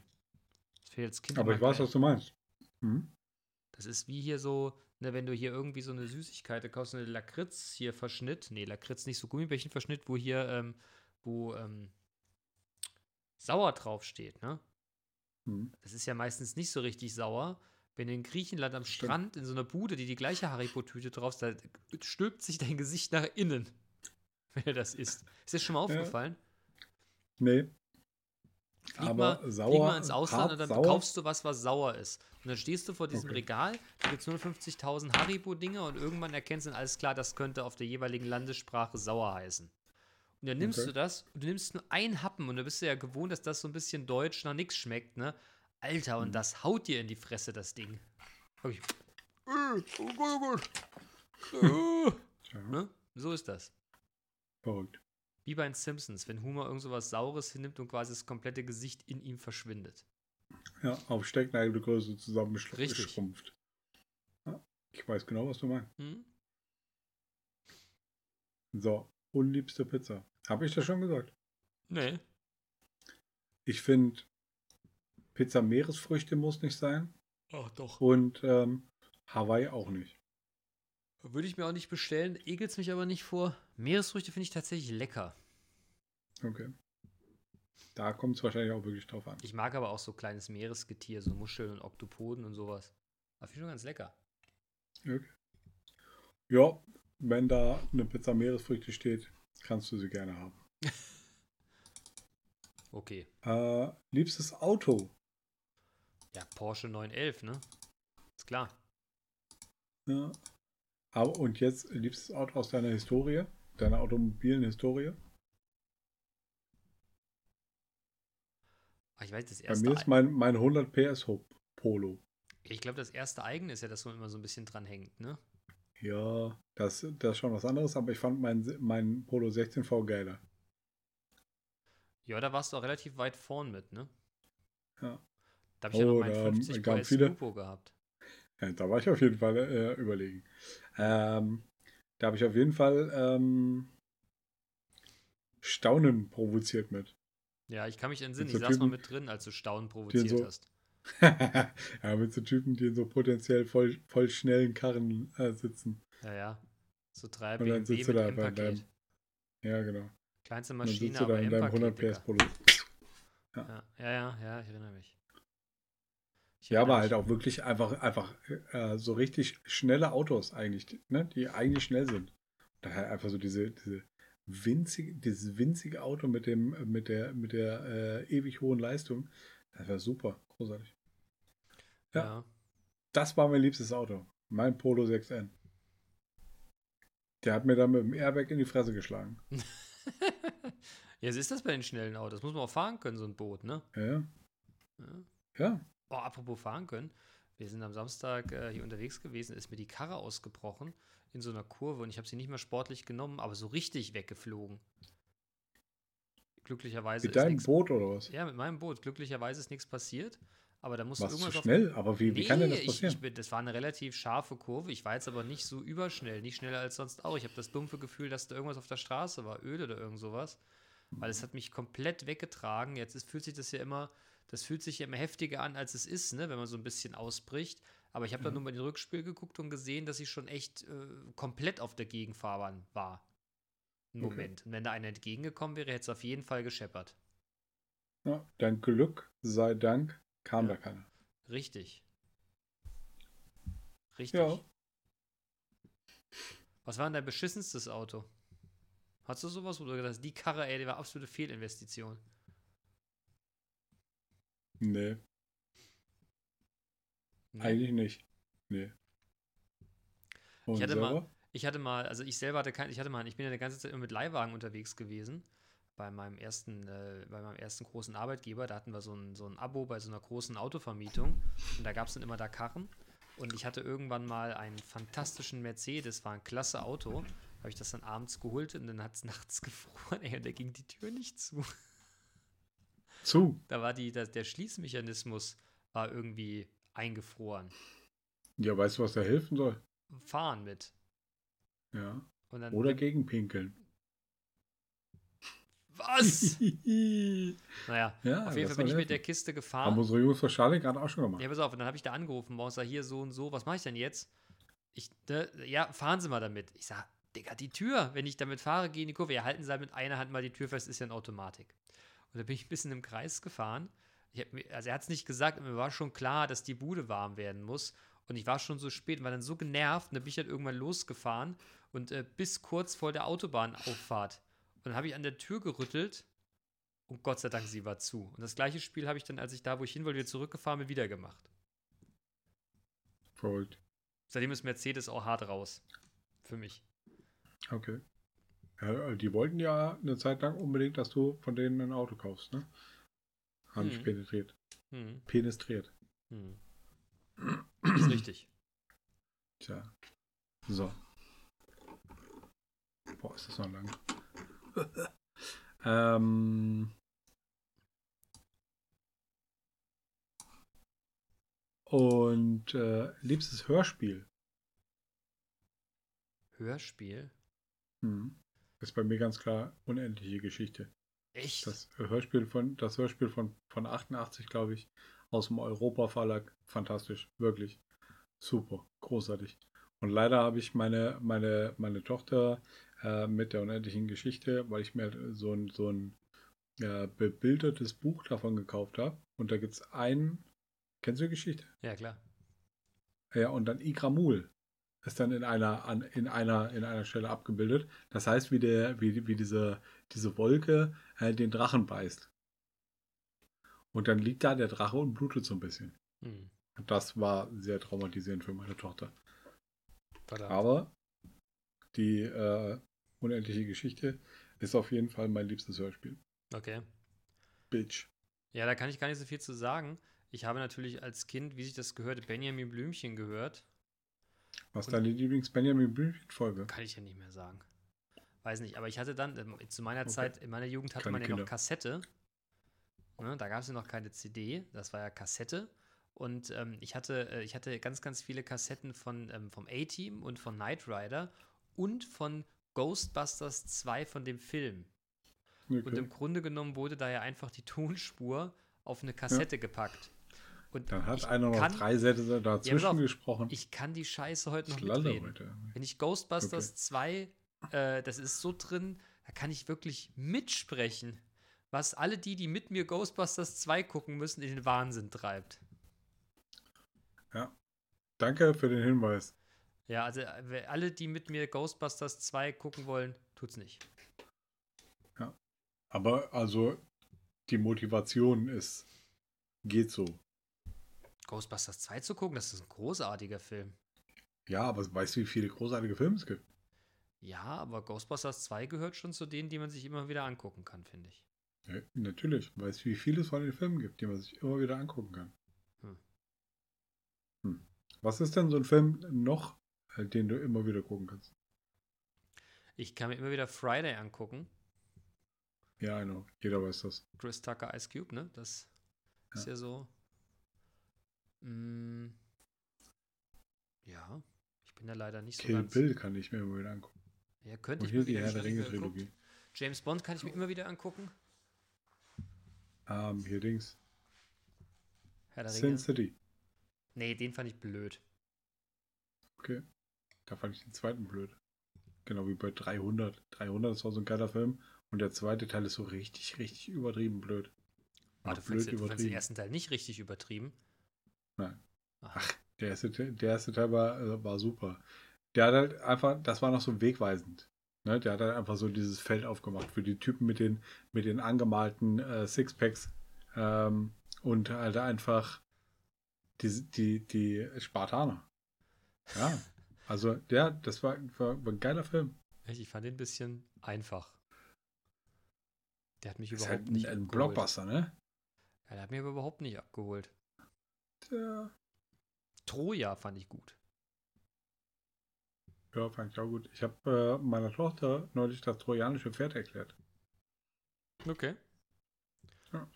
Das fehlt als Kind
Aber ich weiß,
geil.
was du meinst. Hm?
Das ist wie hier so, ne, wenn du hier irgendwie so eine Süßigkeit kaufst, eine Lakritz hier Verschnitt, nee, Lakritz nicht so Gummibärchen Verschnitt, wo hier, ähm, wo ähm, sauer draufsteht, ne?
Hm.
Das ist ja meistens nicht so richtig sauer. Wenn du in Griechenland am
Stimmt.
Strand in so einer Bude, die die gleiche Haribo-Tüte drauf da stülpt sich dein Gesicht nach innen, wenn er das isst. Ist das schon mal aufgefallen?
Nee.
Flieg,
Aber
mal,
sauer,
flieg mal ins Ausland
hart
und dann
sauer?
kaufst du was, was sauer ist. Und dann stehst du vor diesem
Okay.
Regal, da gibt es 150.000 Haribo-Dinger und irgendwann erkennst du dann alles klar, das könnte auf der jeweiligen Landessprache sauer heißen. Und dann nimmst
Okay.
du das und du nimmst nur einen Happen und da bist du ja gewohnt, dass das so ein bisschen deutsch nach nichts schmeckt, ne? Alter,
Mhm.
und das haut dir in die Fresse, das Ding. Äh, oh Gott, oh Gott. Äh. Ne? So ist das.
verrückt.
Wie bei den Simpsons, wenn Homer irgend so was Saures hinnimmt und quasi das komplette Gesicht in ihm verschwindet.
Ja, auf Stecknagelgröße
Richtig.
zusammengeschrumpft. Ja, ich weiß genau, was du meinst.
Hm?
So, unliebste Pizza. Habe ich das schon gesagt?
Nee.
Ich finde, Pizza Meeresfrüchte muss nicht sein.
Ach doch.
Und ähm, Hawaii auch nicht.
Würde ich mir auch nicht bestellen, ekelt's mich aber nicht vor. Meeresfrüchte finde ich tatsächlich lecker.
Okay. Da kommt es wahrscheinlich auch wirklich drauf an.
Ich mag aber auch so kleines Meeresgetier, so Muscheln und Oktopoden und sowas. Aber finde ich schon ganz lecker.
Okay. Ja, wenn da eine Pizza Meeresfrüchte steht, kannst du sie gerne haben.
Okay.
Äh, liebstes Auto.
Ja, Porsche 911, ne? Ist klar.
Ja. Aber, und jetzt liebstes Auto aus deiner Historie, deiner automobilen Historie.
Ach, ich weiß, das
Bei
erste.
mir ist mein, mein 100 PS Ho- Polo.
ich glaube, das erste eigene ist ja, dass man immer so ein bisschen dran hängt, ne?
Ja, das, das ist schon was anderes, aber ich fand mein, mein Polo 16V geiler.
Ja, da warst du auch relativ weit vorn mit, ne?
Ja.
Da habe ich ja noch
Oh,
meinen
da
50
gaben
PS
viele-
Lupo gehabt.
Ja, da war ich auf jeden Fall äh, überlegen. Ähm, da habe ich auf jeden Fall ähm, Staunen provoziert mit.
Ja, ich kann mich entsinnen, ich saß mal
Typen,
mit drin, als du Staunen provoziert
so-
hast.
ja, mit so Typen, die in so potenziell voll, voll schnellen Karren äh, sitzen.
Ja, ja. So drei
Und dann sitzt du da bei deinem- Ja, genau.
Kleinste
Und dann
Maschine,
sitzt du da
aber
in deinem 100
M-Paket.
PS. Polo.
Ja, ja, ja, ja, ich erinnere mich.
Ja, aber halt auch wirklich einfach, einfach äh, so richtig schnelle Autos eigentlich, ne? die eigentlich schnell sind. Daher einfach so diese, diese winzige, dieses winzige Auto mit dem, mit der, mit der äh, ewig hohen Leistung. Das war super, großartig. ja.
Ja.
Das war mein liebstes Auto. Mein Polo 6N. Der hat mir dann mit dem Airbag in die Fresse geschlagen.
ja, so ist das bei den schnellen Autos. Muss man auch fahren können, so ein Boot, ne?
Ja, ja.
Ja. Oh, apropos fahren können. Wir sind am Samstag äh, hier unterwegs gewesen, ist mir die Karre ausgebrochen in so einer Kurve und ich habe sie nicht mehr sportlich genommen, aber so richtig weggeflogen. Glücklicherweise
Mit deinem. Boot oder was?
Ja, mit meinem Boot. Glücklicherweise ist nichts passiert, aber da musste
Warst du
irgendwas auf
schnell? Aber wie, wie kann denn das
Nee,
passieren?
Ich, ich, bin- das war eine relativ scharfe Kurve. Ich war jetzt aber nicht so überschnell, nicht schneller als sonst auch. Ich habe das dumpfe Gefühl, dass da irgendwas auf der Straße war, Öl oder irgend sowas. Weil es hat mich komplett weggetragen. Jetzt ist, fühlt sich das ja immer, das fühlt sich ja immer heftiger an, als es ist, ne, wenn man so ein bisschen ausbricht. Aber ich habe dann nur mal den Rückspiel geguckt und gesehen, dass ich schon echt äh, komplett auf der Gegenfahrbahn war. Einen
Okay.
Moment. Und wenn da einer entgegengekommen wäre, hätte es auf jeden Fall gescheppert.
Ja, dein Glück sei Dank kam
Ja.
da keiner.
Richtig. Richtig.
Ja.
Was war denn dein beschissenstes Auto? Hast du sowas, wo du gedacht hast, die Karre, ey, die war absolute Fehlinvestition?
Nee,
Nee.
eigentlich nicht. Nee. Und
Ich hatte
selber?
mal, ich hatte mal, also ich selber hatte kein, ich hatte mal, ich bin ja die ganze Zeit immer mit Leihwagen unterwegs gewesen. Bei meinem ersten, äh, bei meinem ersten großen Arbeitgeber, da hatten wir so ein, so ein Abo bei so einer großen Autovermietung. Und da gab es dann immer da Karren. Und ich hatte irgendwann mal einen fantastischen Mercedes, war ein klasse Auto. Habe ich das dann abends geholt und dann hat es nachts gefroren, ey, und da ging die Tür nicht zu.
Zu.
Da war die, da, der Schließmechanismus war irgendwie eingefroren.
Ja, weißt du, was da helfen soll?
Fahren mit.
Ja. Oder gegen Pinkeln.
Was? naja,
Ja,
auf jeden Fall bin ich mit
helfen.
der Kiste
Haben
gefahren.
unsere Jungs von Charlie gerade auch schon gemacht.
Ja, pass auf, und dann habe ich da angerufen, morgens sag, hier so und so, was mache ich denn jetzt? Ich, ne, ja, fahren Sie mal damit. Ich sag, Digga, die Tür, wenn ich damit fahre, geh in die Kurve. Ja, halten Sie halt mit einer Hand mal die Tür fest, ist ja eine Automatik. Und da bin ich ein bisschen im Kreis gefahren. Mir, also er hat es nicht gesagt, mir war schon klar, dass die Bude warm werden muss. Und ich war schon so spät, war dann so genervt, und dann bin ich halt irgendwann losgefahren und äh, bis kurz vor der Autobahnauffahrt. Und dann habe ich an der Tür gerüttelt und Gott sei Dank, sie war zu. Und das gleiche Spiel habe ich dann, als ich da, wo ich hin wollte, wieder zurückgefahren bin, wieder gemacht.
Verrückt.
Seitdem ist Mercedes auch hart raus. Für mich.
Okay. Ja, die wollten ja eine Zeit lang unbedingt, dass du von denen ein Auto kaufst, ne? Haben
Mhm.
penetriert.
Hm,
Penetriert.
hm. Ist richtig.
Tja. So. Boah, ist das noch lang. ähm. Und äh, liebstes Hörspiel.
Hörspiel?
Hm. Ist bei mir ganz klar unendliche Geschichte.
Echt?
Das Hörspiel von, das Hörspiel von, von 88, glaube ich, aus dem Europa Verlag. Fantastisch, wirklich. Super, großartig. Und leider habe ich meine, meine, meine Tochter äh, mit der unendlichen Geschichte, weil ich mir so ein, so ein äh, bebildertes Buch davon gekauft habe. Und da gibt es ein, kennst du die Geschichte?
ja, klar.
Ja, und dann Igramul ist dann in einer, an, in einer, in einer Stelle abgebildet. Das heißt, wie, der, wie, wie diese, diese Wolke äh, den Drachen beißt. Und dann liegt da der Drache und blutet so ein bisschen.
Hm.
Und das war sehr traumatisierend für meine Tochter.
Verdammt.
Aber die äh, unendliche Geschichte ist auf jeden Fall mein liebstes Hörspiel.
Okay.
Bitch.
Ja, da kann ich gar nicht so viel zu sagen. Ich habe natürlich als Kind, wie sich das gehörte, Benjamin Blümchen gehört.
Was ist
Und-
deine Lieblings-Benjamin Blümchen-Folge?
Kann ich ja nicht mehr sagen. Weiß nicht, aber ich hatte dann, ähm, zu meiner
Okay.
Zeit, in meiner Jugend hatte
Keine
man ja noch
Kinder.
Kassette. Ne, da gab es ja noch keine CD, das war ja Kassette. Und ähm, ich, hatte, äh, ich hatte ganz, ganz viele Kassetten von, ähm, vom A-Team und von Knight Rider und von Ghostbusters 2 von dem Film. Und
Okay.
im Grunde genommen wurde da ja einfach die Tonspur auf eine Kassette gepackt. Und
Dann hat einer noch
kann,
drei Sätze dazwischen
auf,
gesprochen.
Ich kann die Scheiße heute noch
Schlalle
mitreden.
heute.
Wenn ich Ghostbusters 2, äh, das ist so drin, da kann ich wirklich mitsprechen, was alle die, die mit mir Ghostbusters 2 gucken müssen, in den Wahnsinn treibt.
Ja. Danke für den Hinweis.
Ja, also äh, alle, die mit mir Ghostbusters 2 gucken wollen, tut's nicht.
Aber also die Motivation ist, geht so.
Ghostbusters 2 zu gucken, das ist ein großartiger Film.
Ja, aber weißt du, wie viele großartige Filme es gibt?
Ja, aber Ghostbusters 2 gehört schon zu denen, die man sich immer wieder angucken kann, finde ich.
Ja, natürlich. Weißt du, wie viele es von den Filmen gibt, die man sich immer wieder angucken kann?
Hm.
Hm. Was ist denn so ein Film noch, äh, den du immer wieder gucken kannst?
Ich kann mir immer wieder Friday angucken.
Ja, know. Jeder weiß das.
Chris Tucker Ice Cube, ne? Das ist ja so. Mm, ja, ich bin da leider nicht so
Kill
ganz.
Bill kann ich mir immer wieder angucken.
Ja, könnte
Und
ich
hier
mal
die
wieder
Herr der Ringe.
James Bond kann ich mir immer wieder angucken.
Ähm, hier Dings.
Herr der
Sin
Ringe.
City.
Nee, den fand ich blöd.
Okay. Da fand ich den zweiten blöd. Genau wie bei 300. 300 ist auch so ein geiler Film. Und der zweite Teil ist so richtig, richtig übertrieben blöd.
Ah,
Ja,
du den- du fandst den ersten Teil nicht richtig übertrieben.
Nein.
Ach,
Der erste, Te- der erste Teil war, äh, war super. Der hat halt einfach, das war noch so wegweisend. Ne? Der hat halt einfach so dieses Feld aufgemacht für die Typen mit den, mit den angemalten äh, Sixpacks ähm, und halt einfach die, die, die Spartaner. Ja, also der, das war, war, war ein geiler Film.
ich fand den ein bisschen einfach. Der hat mich
Das ist
überhaupt
halt ein,
nicht
ein
abgeholt.
Blockbuster, ne?
Ja, der hat mich aber überhaupt nicht abgeholt.
Ja.
Troja fand ich gut.
Ja, fand ich auch gut. Ich habe äh, meiner Tochter neulich das trojanische Pferd erklärt.
Okay.
Ja.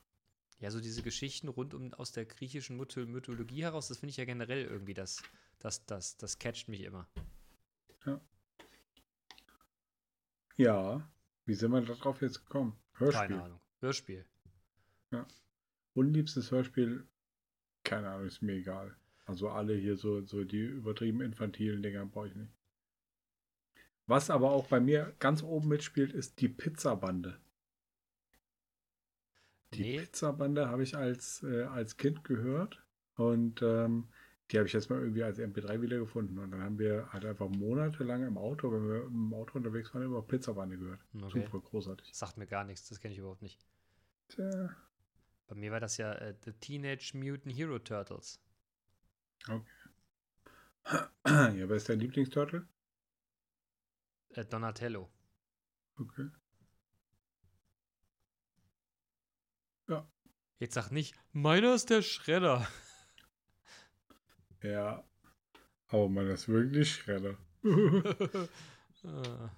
Ja, so diese Geschichten rund um aus der griechischen Mytho Mythologie heraus, das finde ich ja generell irgendwie, das, das, das, das catcht mich immer.
Ja. Wie sind wir darauf jetzt gekommen? Hörspiel.
Keine Ahnung. Hörspiel.
Unliebstes Hörspiel, keine Ahnung, ist mir egal. Also alle hier so, so die übertrieben infantilen Dinger brauche ich nicht. Was aber auch bei mir ganz oben mitspielt, ist die Pizzabande. Die
Nee.
Pizzabande habe ich als, äh, als Kind gehört und ähm, die habe ich jetzt mal irgendwie als MP3 wiedergefunden. Und dann haben wir halt einfach monatelang im Auto, wenn wir im Auto unterwegs waren, immer Pizzabande gehört.
Okay.
Super großartig.
Sagt mir gar nichts, das kenne ich überhaupt nicht.
Tja,
Bei mir war das ja äh, The Teenage Mutant Hero Turtles.
ja, wer ist dein Lieblingsturtle?
Äh, Donatello.
Okay.
Jetzt sag nicht, meiner ist der Schredder.
Ja. Aber man ist wirklich Schredder.
Ah,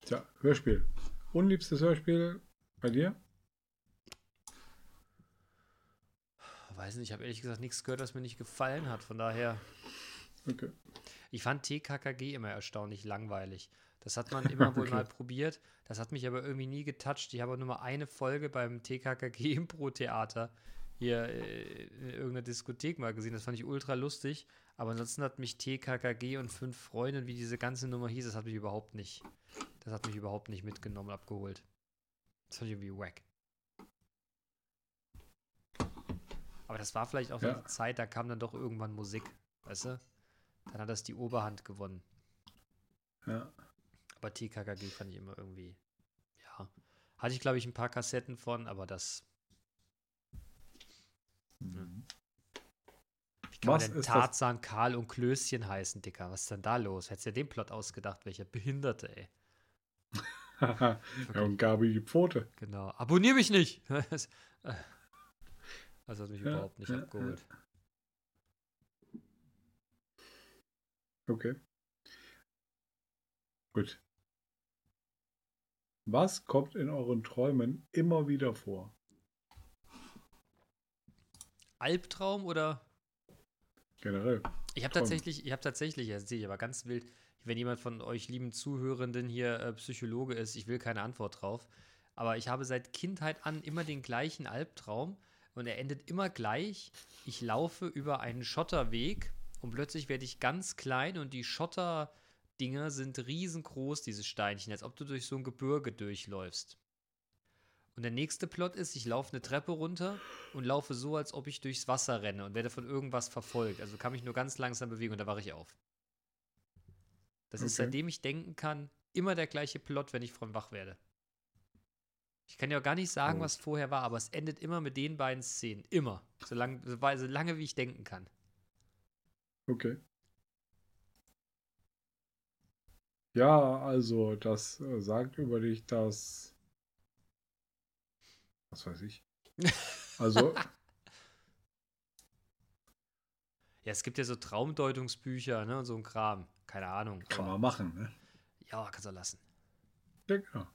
Tja, Hörspiel. Unliebstes Hörspiel bei dir?
Weiß nicht, ich habe ehrlich gesagt nichts gehört, was mir nicht gefallen hat. Von daher,
Okay.
ich fand TKKG immer erstaunlich langweilig. Das hat man immer wohl
Okay.
mal probiert. Das hat mich aber irgendwie nie getoucht. Ich habe nur mal eine Folge beim TKKG Impro-Theater hier äh, in irgendeiner Diskothek mal gesehen. Das fand ich ultra lustig. Aber ansonsten hat mich TKKG und fünf Freunde, wie diese ganze Nummer hieß, das hat mich überhaupt nicht, das hat mich überhaupt nicht mitgenommen, abgeholt. Das fand ich irgendwie wack. Aber das war vielleicht auch so
Ja.
eine Zeit, da kam dann doch irgendwann Musik, weißt du? Dann hat das die Oberhand gewonnen.
Ja.
Aber TKKG fand ich immer irgendwie, ja. Hatte ich, glaube ich, ein paar Kassetten von, aber das,
Mhm.
wie kann
Was
man denn
ist das-
Tarzan, Karl und Klößchen heißen, Dicker? Was ist denn da los? Hättest du dir den Plot ausgedacht, welcher Behinderte, ey.
ja, und Gabi die Pfote.
Genau. Abonnier mich nicht! Das hat mich
Ja,
überhaupt nicht
ja,
abgeholt.
Okay. Gut. Was kommt in euren Träumen immer wieder vor?
Albtraum oder
Generell.
Ich habe tatsächlich, ich habe tatsächlich, jetzt sehe ich aber ganz wild, wenn jemand von euch lieben Zuhörenden hier äh, Psychologe ist, ich will keine Antwort drauf, aber ich habe seit Kindheit an immer den gleichen Albtraum und er endet immer gleich. Ich laufe über einen Schotterweg und plötzlich werde ich ganz klein und die Schotterdinger sind riesengroß, diese Steinchen, als ob du durch so ein Gebirge durchläufst. Und der nächste Plot ist, ich laufe eine Treppe runter und laufe so, als ob ich durchs Wasser renne und werde von irgendwas verfolgt. Also kann mich nur ganz langsam bewegen und da wache ich auf. Das ist,
Okay.
seitdem ich denken kann, immer der gleiche Plot, wenn ich von wach werde. Ich kann ja auch gar nicht sagen,
Oh.
was vorher war, aber es endet immer mit den beiden Szenen. Immer. Solange, so lange wie ich denken kann.
Okay. Ja, also das äh, sagt über dich, dass. Was weiß ich. Also,
Ja, es gibt ja so Traumdeutungsbücher, ne, und so ein Kram. Keine Ahnung.
kann
aber-
man machen, ne?
Ja, kannst du lassen.
Ja, genau.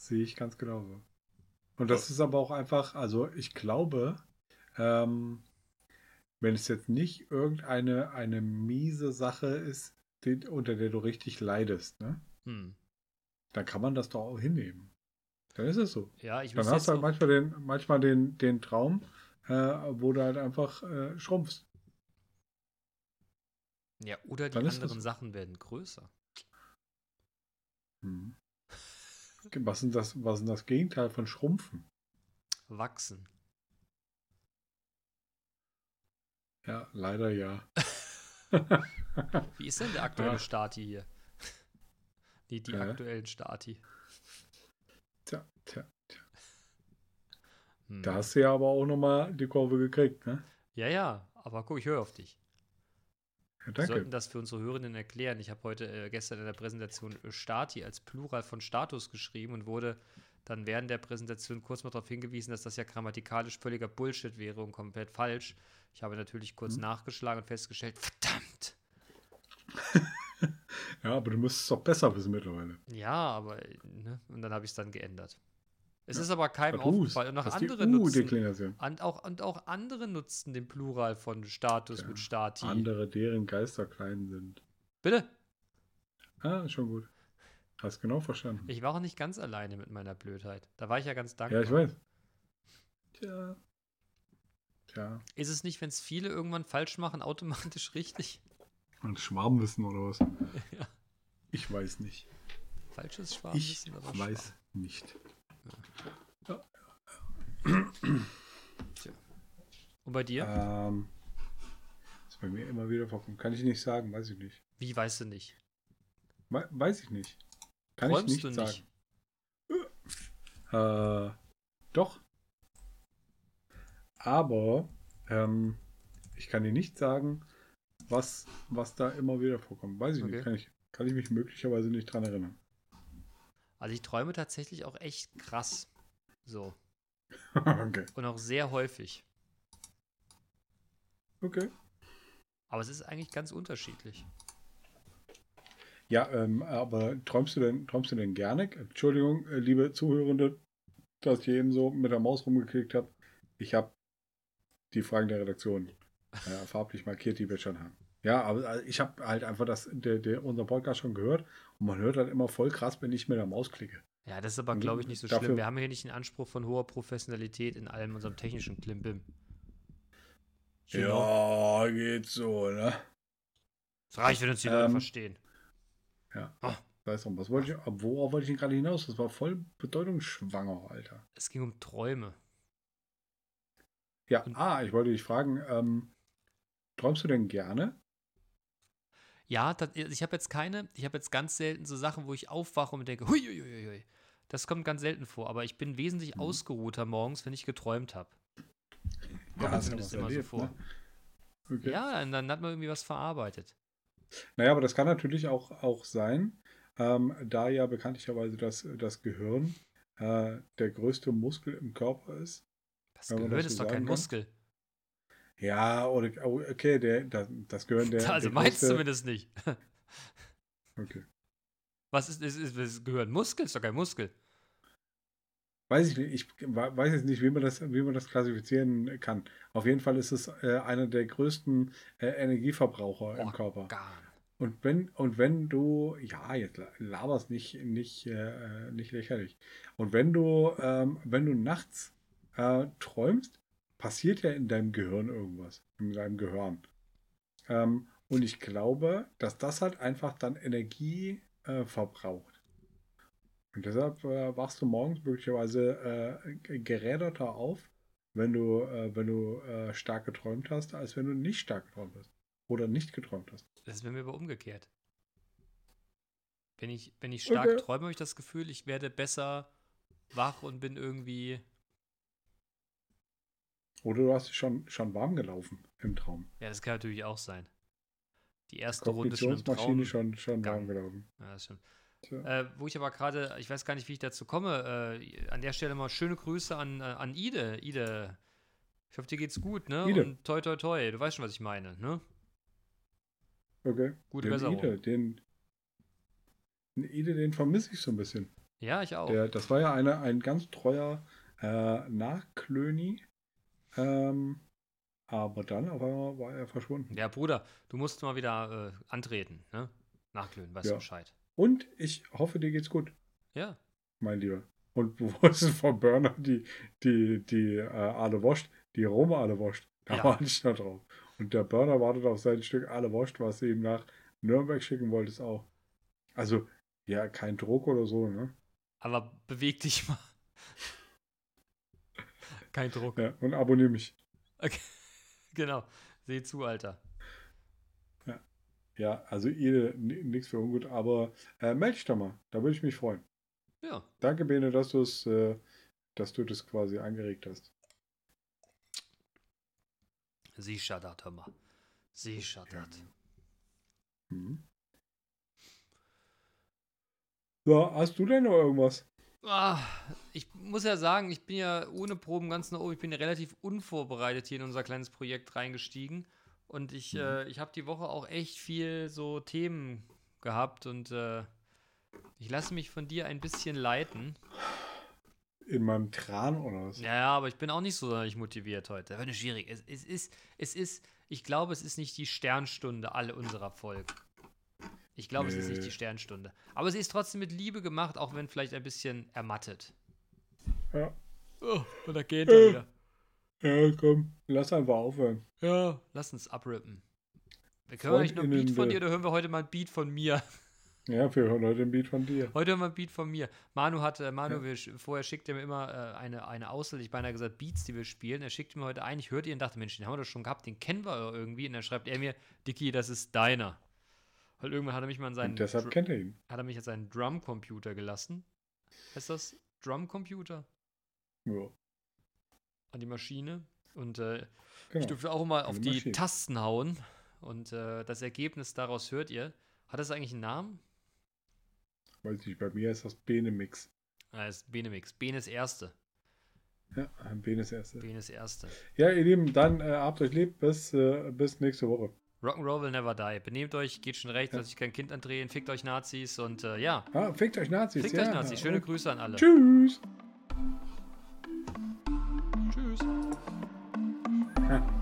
Sehe ich ganz genauso. Und das ist aber auch einfach, also ich glaube, ähm, wenn es jetzt nicht irgendeine eine miese Sache ist, die, unter der du richtig leidest, ne,
Hm.
dann kann man das doch auch hinnehmen. Dann ist es so.
Ja, ich
Dann hast du halt manchmal den, manchmal den, den Traum, äh, wo du halt einfach äh, schrumpfst.
ja, oder die anderen. Sachen werden größer.
Hm. Was ist das, was ist das Gegenteil von Schrumpfen?
Wachsen.
Ja, leider ja.
Wie ist denn der aktuelle
Ja.
Stati hier? Die, die
Äh?
aktuellen Stati.
Tja, tja.
Hm.
Da hast du ja aber auch nochmal die Kurve gekriegt, ne?
Ja, ja, aber guck, ich höre auf dich.
Ja,
Wir
danke.
sollten das für unsere Hörenden erklären. Ich habe heute äh, gestern in der Präsentation äh, Stati als Plural von Status geschrieben und wurde dann während der Präsentation kurz mal darauf hingewiesen, dass das ja grammatikalisch völliger Bullshit wäre und komplett falsch. Ich habe natürlich kurz
Hm.
nachgeschlagen und festgestellt, verdammt.
Ja, aber du müsstest es doch besser wissen mittlerweile.
Ja, aber, äh, ne? Und dann habe ich es dann geändert. Es ist aber keinem aufgefallen. Und auch andere nutzen. Und auch, und auch andere nutzen den Plural von Status
Ja,
mit Stati.
Andere, deren Geister klein sind.
Bitte?
Ah, schon gut. Hast genau verstanden.
Ich war auch nicht ganz alleine mit meiner Blödheit. Da war ich ja ganz dankbar.
ja, ich weiß. Tja. Tja.
Ist es nicht, wenn es viele irgendwann falsch machen, automatisch richtig?
Und Schwarmwissen oder was?
Ja.
Ich weiß nicht.
Falsches
Ich
Schwarmwissen, aber
weiß nicht.
Schwarm. Und bei dir?
Ähm, ist bei mir immer wieder vorkommen. Kann ich nicht sagen, weiß ich nicht.
Wie weißt du nicht?
We weiß ich nicht. Kann
Träumst
ich nicht
du nicht?
sagen. Äh, doch. Aber ähm, ich kann dir nicht sagen, was, was da immer wieder vorkommt. Weiß ich
Okay.
nicht. Kann ich, kann ich mich möglicherweise nicht dran erinnern.
Also ich träume tatsächlich auch echt krass. So.
okay.
Und auch sehr häufig.
Okay.
Aber es ist eigentlich ganz unterschiedlich.
Ja, ähm, aber träumst du denn, träumst du denn gerne? Entschuldigung, äh, liebe Zuhörende, dass ich eben so mit der Maus rumgeklickt habe. Ich habe die Fragen der Redaktion äh, farblich markiert, die wir schon haben. Ja, aber äh, ich habe halt einfach das, der, der, unser Podcast schon gehört und man hört halt immer voll krass, wenn ich mit der Maus klicke.
Ja, das ist aber, glaube ich, nicht so
dafür-
schlimm. Wir haben hier nicht den Anspruch von hoher Professionalität in allem unserem technischen Klimbim. Know?
Ja, geht so, ne?
Es reicht, wenn uns die Leute
Ähm,
verstehen.
Ja.
Ah.
Weiß noch, was wollte ich, worauf wollte ich denn gerade hinaus? Das war voll bedeutungsschwanger, Alter.
Es ging um Träume.
Ja,
Und-
ah, ich wollte dich fragen, ähm, träumst du denn gerne?
Ja, das, ich habe jetzt keine, ich habe jetzt ganz selten so Sachen, wo ich aufwache und denke, hui, hui, hui, hui. Das kommt ganz selten vor, aber ich bin wesentlich
Mhm.
ausgeruhter morgens, wenn ich geträumt habe.
Ja,
mir
hast
zumindest immer so
erlebt,
vor.
ne? Okay.
Ja, und dann hat man irgendwie was verarbeitet.
Naja, aber das kann natürlich auch, auch sein, ähm, da ja bekanntlicherweise das, das Gehirn äh, der größte Muskel im Körper ist.
Das Gehirn
das
ist
so
doch kein
kann.
Muskel.
Ja, oder oh, okay, der, das, das Gehirn der.
also
der
meins
größte-
zumindest nicht.
Okay.
Was ist, ist, ist, ist Gehirn? Muskel ist doch kein Muskel.
Weiß ich nicht, ich we- weiß jetzt nicht, wie man das, wie man das klassifizieren kann. Auf jeden Fall ist es äh, einer der größten äh, Energieverbraucher im Körper.
Organ.
Und wenn, und wenn du, ja, jetzt la- laberst nicht, nicht, äh, nicht lächerlich. Und wenn du, ähm, wenn du nachts äh, träumst, passiert ja in deinem Gehirn irgendwas. In deinem Gehirn. Ähm, und ich glaube, dass das halt einfach dann Energie äh, verbraucht. Und deshalb äh, wachst du morgens möglicherweise äh, geräderter auf, wenn du, äh, wenn du äh, stark geträumt hast, als wenn du nicht stark geträumt hast. Oder nicht geträumt hast.
Das ist bei mir aber umgekehrt. Wenn ich, wenn ich stark
Okay.
träume, habe ich das Gefühl, ich werde besser wach und bin irgendwie.
Oder du hast dich schon, schon warm gelaufen im Traum.
Ja, das kann natürlich auch sein. Die erste Runde schon im Traum.
Schon, schon warm gelaufen.
Ja, das stimmt. Äh, wo ich aber gerade, ich weiß gar nicht, wie ich dazu komme. Äh, an der Stelle mal schöne Grüße an, äh, an Ide. Ide. Ich hoffe, dir geht's gut, ne?
Ide.
Und toi, toi, toi. Du weißt schon, was ich meine, ne?
Okay.
Gute
den
Besserung.
Ide, den, den Ide, den vermisse ich so ein bisschen.
Ja, ich auch.
Der, das war ja eine, ein ganz treuer äh, Nachklöni. Ähm, aber dann auf einmal war er verschwunden.
Ja, Bruder, du musst mal wieder äh, antreten, ne? Nachglühen, weißt
Ja.
du Bescheid.
Und ich hoffe, dir geht's gut,
Ja.
mein Lieber. Und wo ist es von Burner die, die, die äh, Aale Wurst, die Roma Aale Wurst? Da
Ja.
warte ich noch drauf. Und der Burner wartet auf sein Stück Aale Wurst, was du ihm nach Nürnberg schicken wolltest auch. Also, ja, kein Druck oder so, ne?
Aber beweg dich mal. Kein Druck.
Ja, und abonniere mich.
Okay. Genau. Seh zu, Alter.
Ja, also ihr nichts für ungut, aber äh, melde dich doch mal. Da würde ich mich freuen.
Ja.
Danke, Bene, dass du es, äh, dass du das quasi angeregt hast.
Sicher das, hör mal. Sicher
Ja.
das.
Mhm. So, hast du denn noch irgendwas?
Ah, ich muss ja sagen, ich bin ja ohne Proben ganz nach oben. Ich bin ja relativ unvorbereitet hier in unser kleines Projekt reingestiegen. Und ich,
Mhm.
äh, ich habe die Woche auch echt viel so Themen gehabt und äh, ich lasse mich von dir ein bisschen leiten.
in meinem Tran oder was?
Ja, ja, aber ich bin auch nicht so sonderlich motiviert heute. Das wird schwierig. Es, es, ist, es ist, ich glaube, es ist nicht die Sternstunde alle unserer Folgen. Ich glaube, es ist nicht
Nee.
die Sternstunde. Aber sie ist trotzdem mit Liebe gemacht, auch wenn vielleicht ein bisschen ermattet.
Ja.
Oh, und da geht er wieder.
Ja, komm, lass einfach aufhören.
Ja, lass uns abrippen. Wir können eigentlich noch ein Beat von dir, oder hören wir heute mal ein Beat von mir?
Ja, wir hören heute ein Beat von dir.
Heute haben wir ein Beat von mir. Manu hat, äh, Manu, wir, sch- vorher schickt er mir immer äh, eine, eine Auswahl, ich beinahe gesagt Beats, die wir spielen. Er schickt mir heute ein, ich hörte ihn und dachte, Mensch, den haben wir doch schon gehabt, den kennen wir irgendwie. Und dann schreibt er mir, Dicky, das ist deiner. Weil irgendwann hat er mich mal an seinen,
Und deshalb
Dr-
kennt er ihn.
hat er mich an seinen Drumcomputer gelassen. Heißt das Drumcomputer?
Ja,
An die Maschine. Und äh, ich
genau.
durfte auch mal auf die
Maschine.
Tasten hauen. Und äh, das Ergebnis daraus hört ihr. Hat das eigentlich einen Namen?
Weiß ich, bei mir ist das Benemix.
Ah, ist Benemix. Benes Erste.
Ja, Benes erste.
Benes Erste.
Ja, ihr Lieben, dann äh, habt euch lieb. Bis, äh, bis nächste Woche.
Rock'n'Roll will never die. Benehmt euch, geht schon recht,
Ja.
lasst euch kein Kind andrehen, fickt euch Nazis und äh, ja,
Ah, fickt euch Nazis.
fickt
ja.
euch Nazis. Schöne Grüße an alle.
Tschüss. Huh.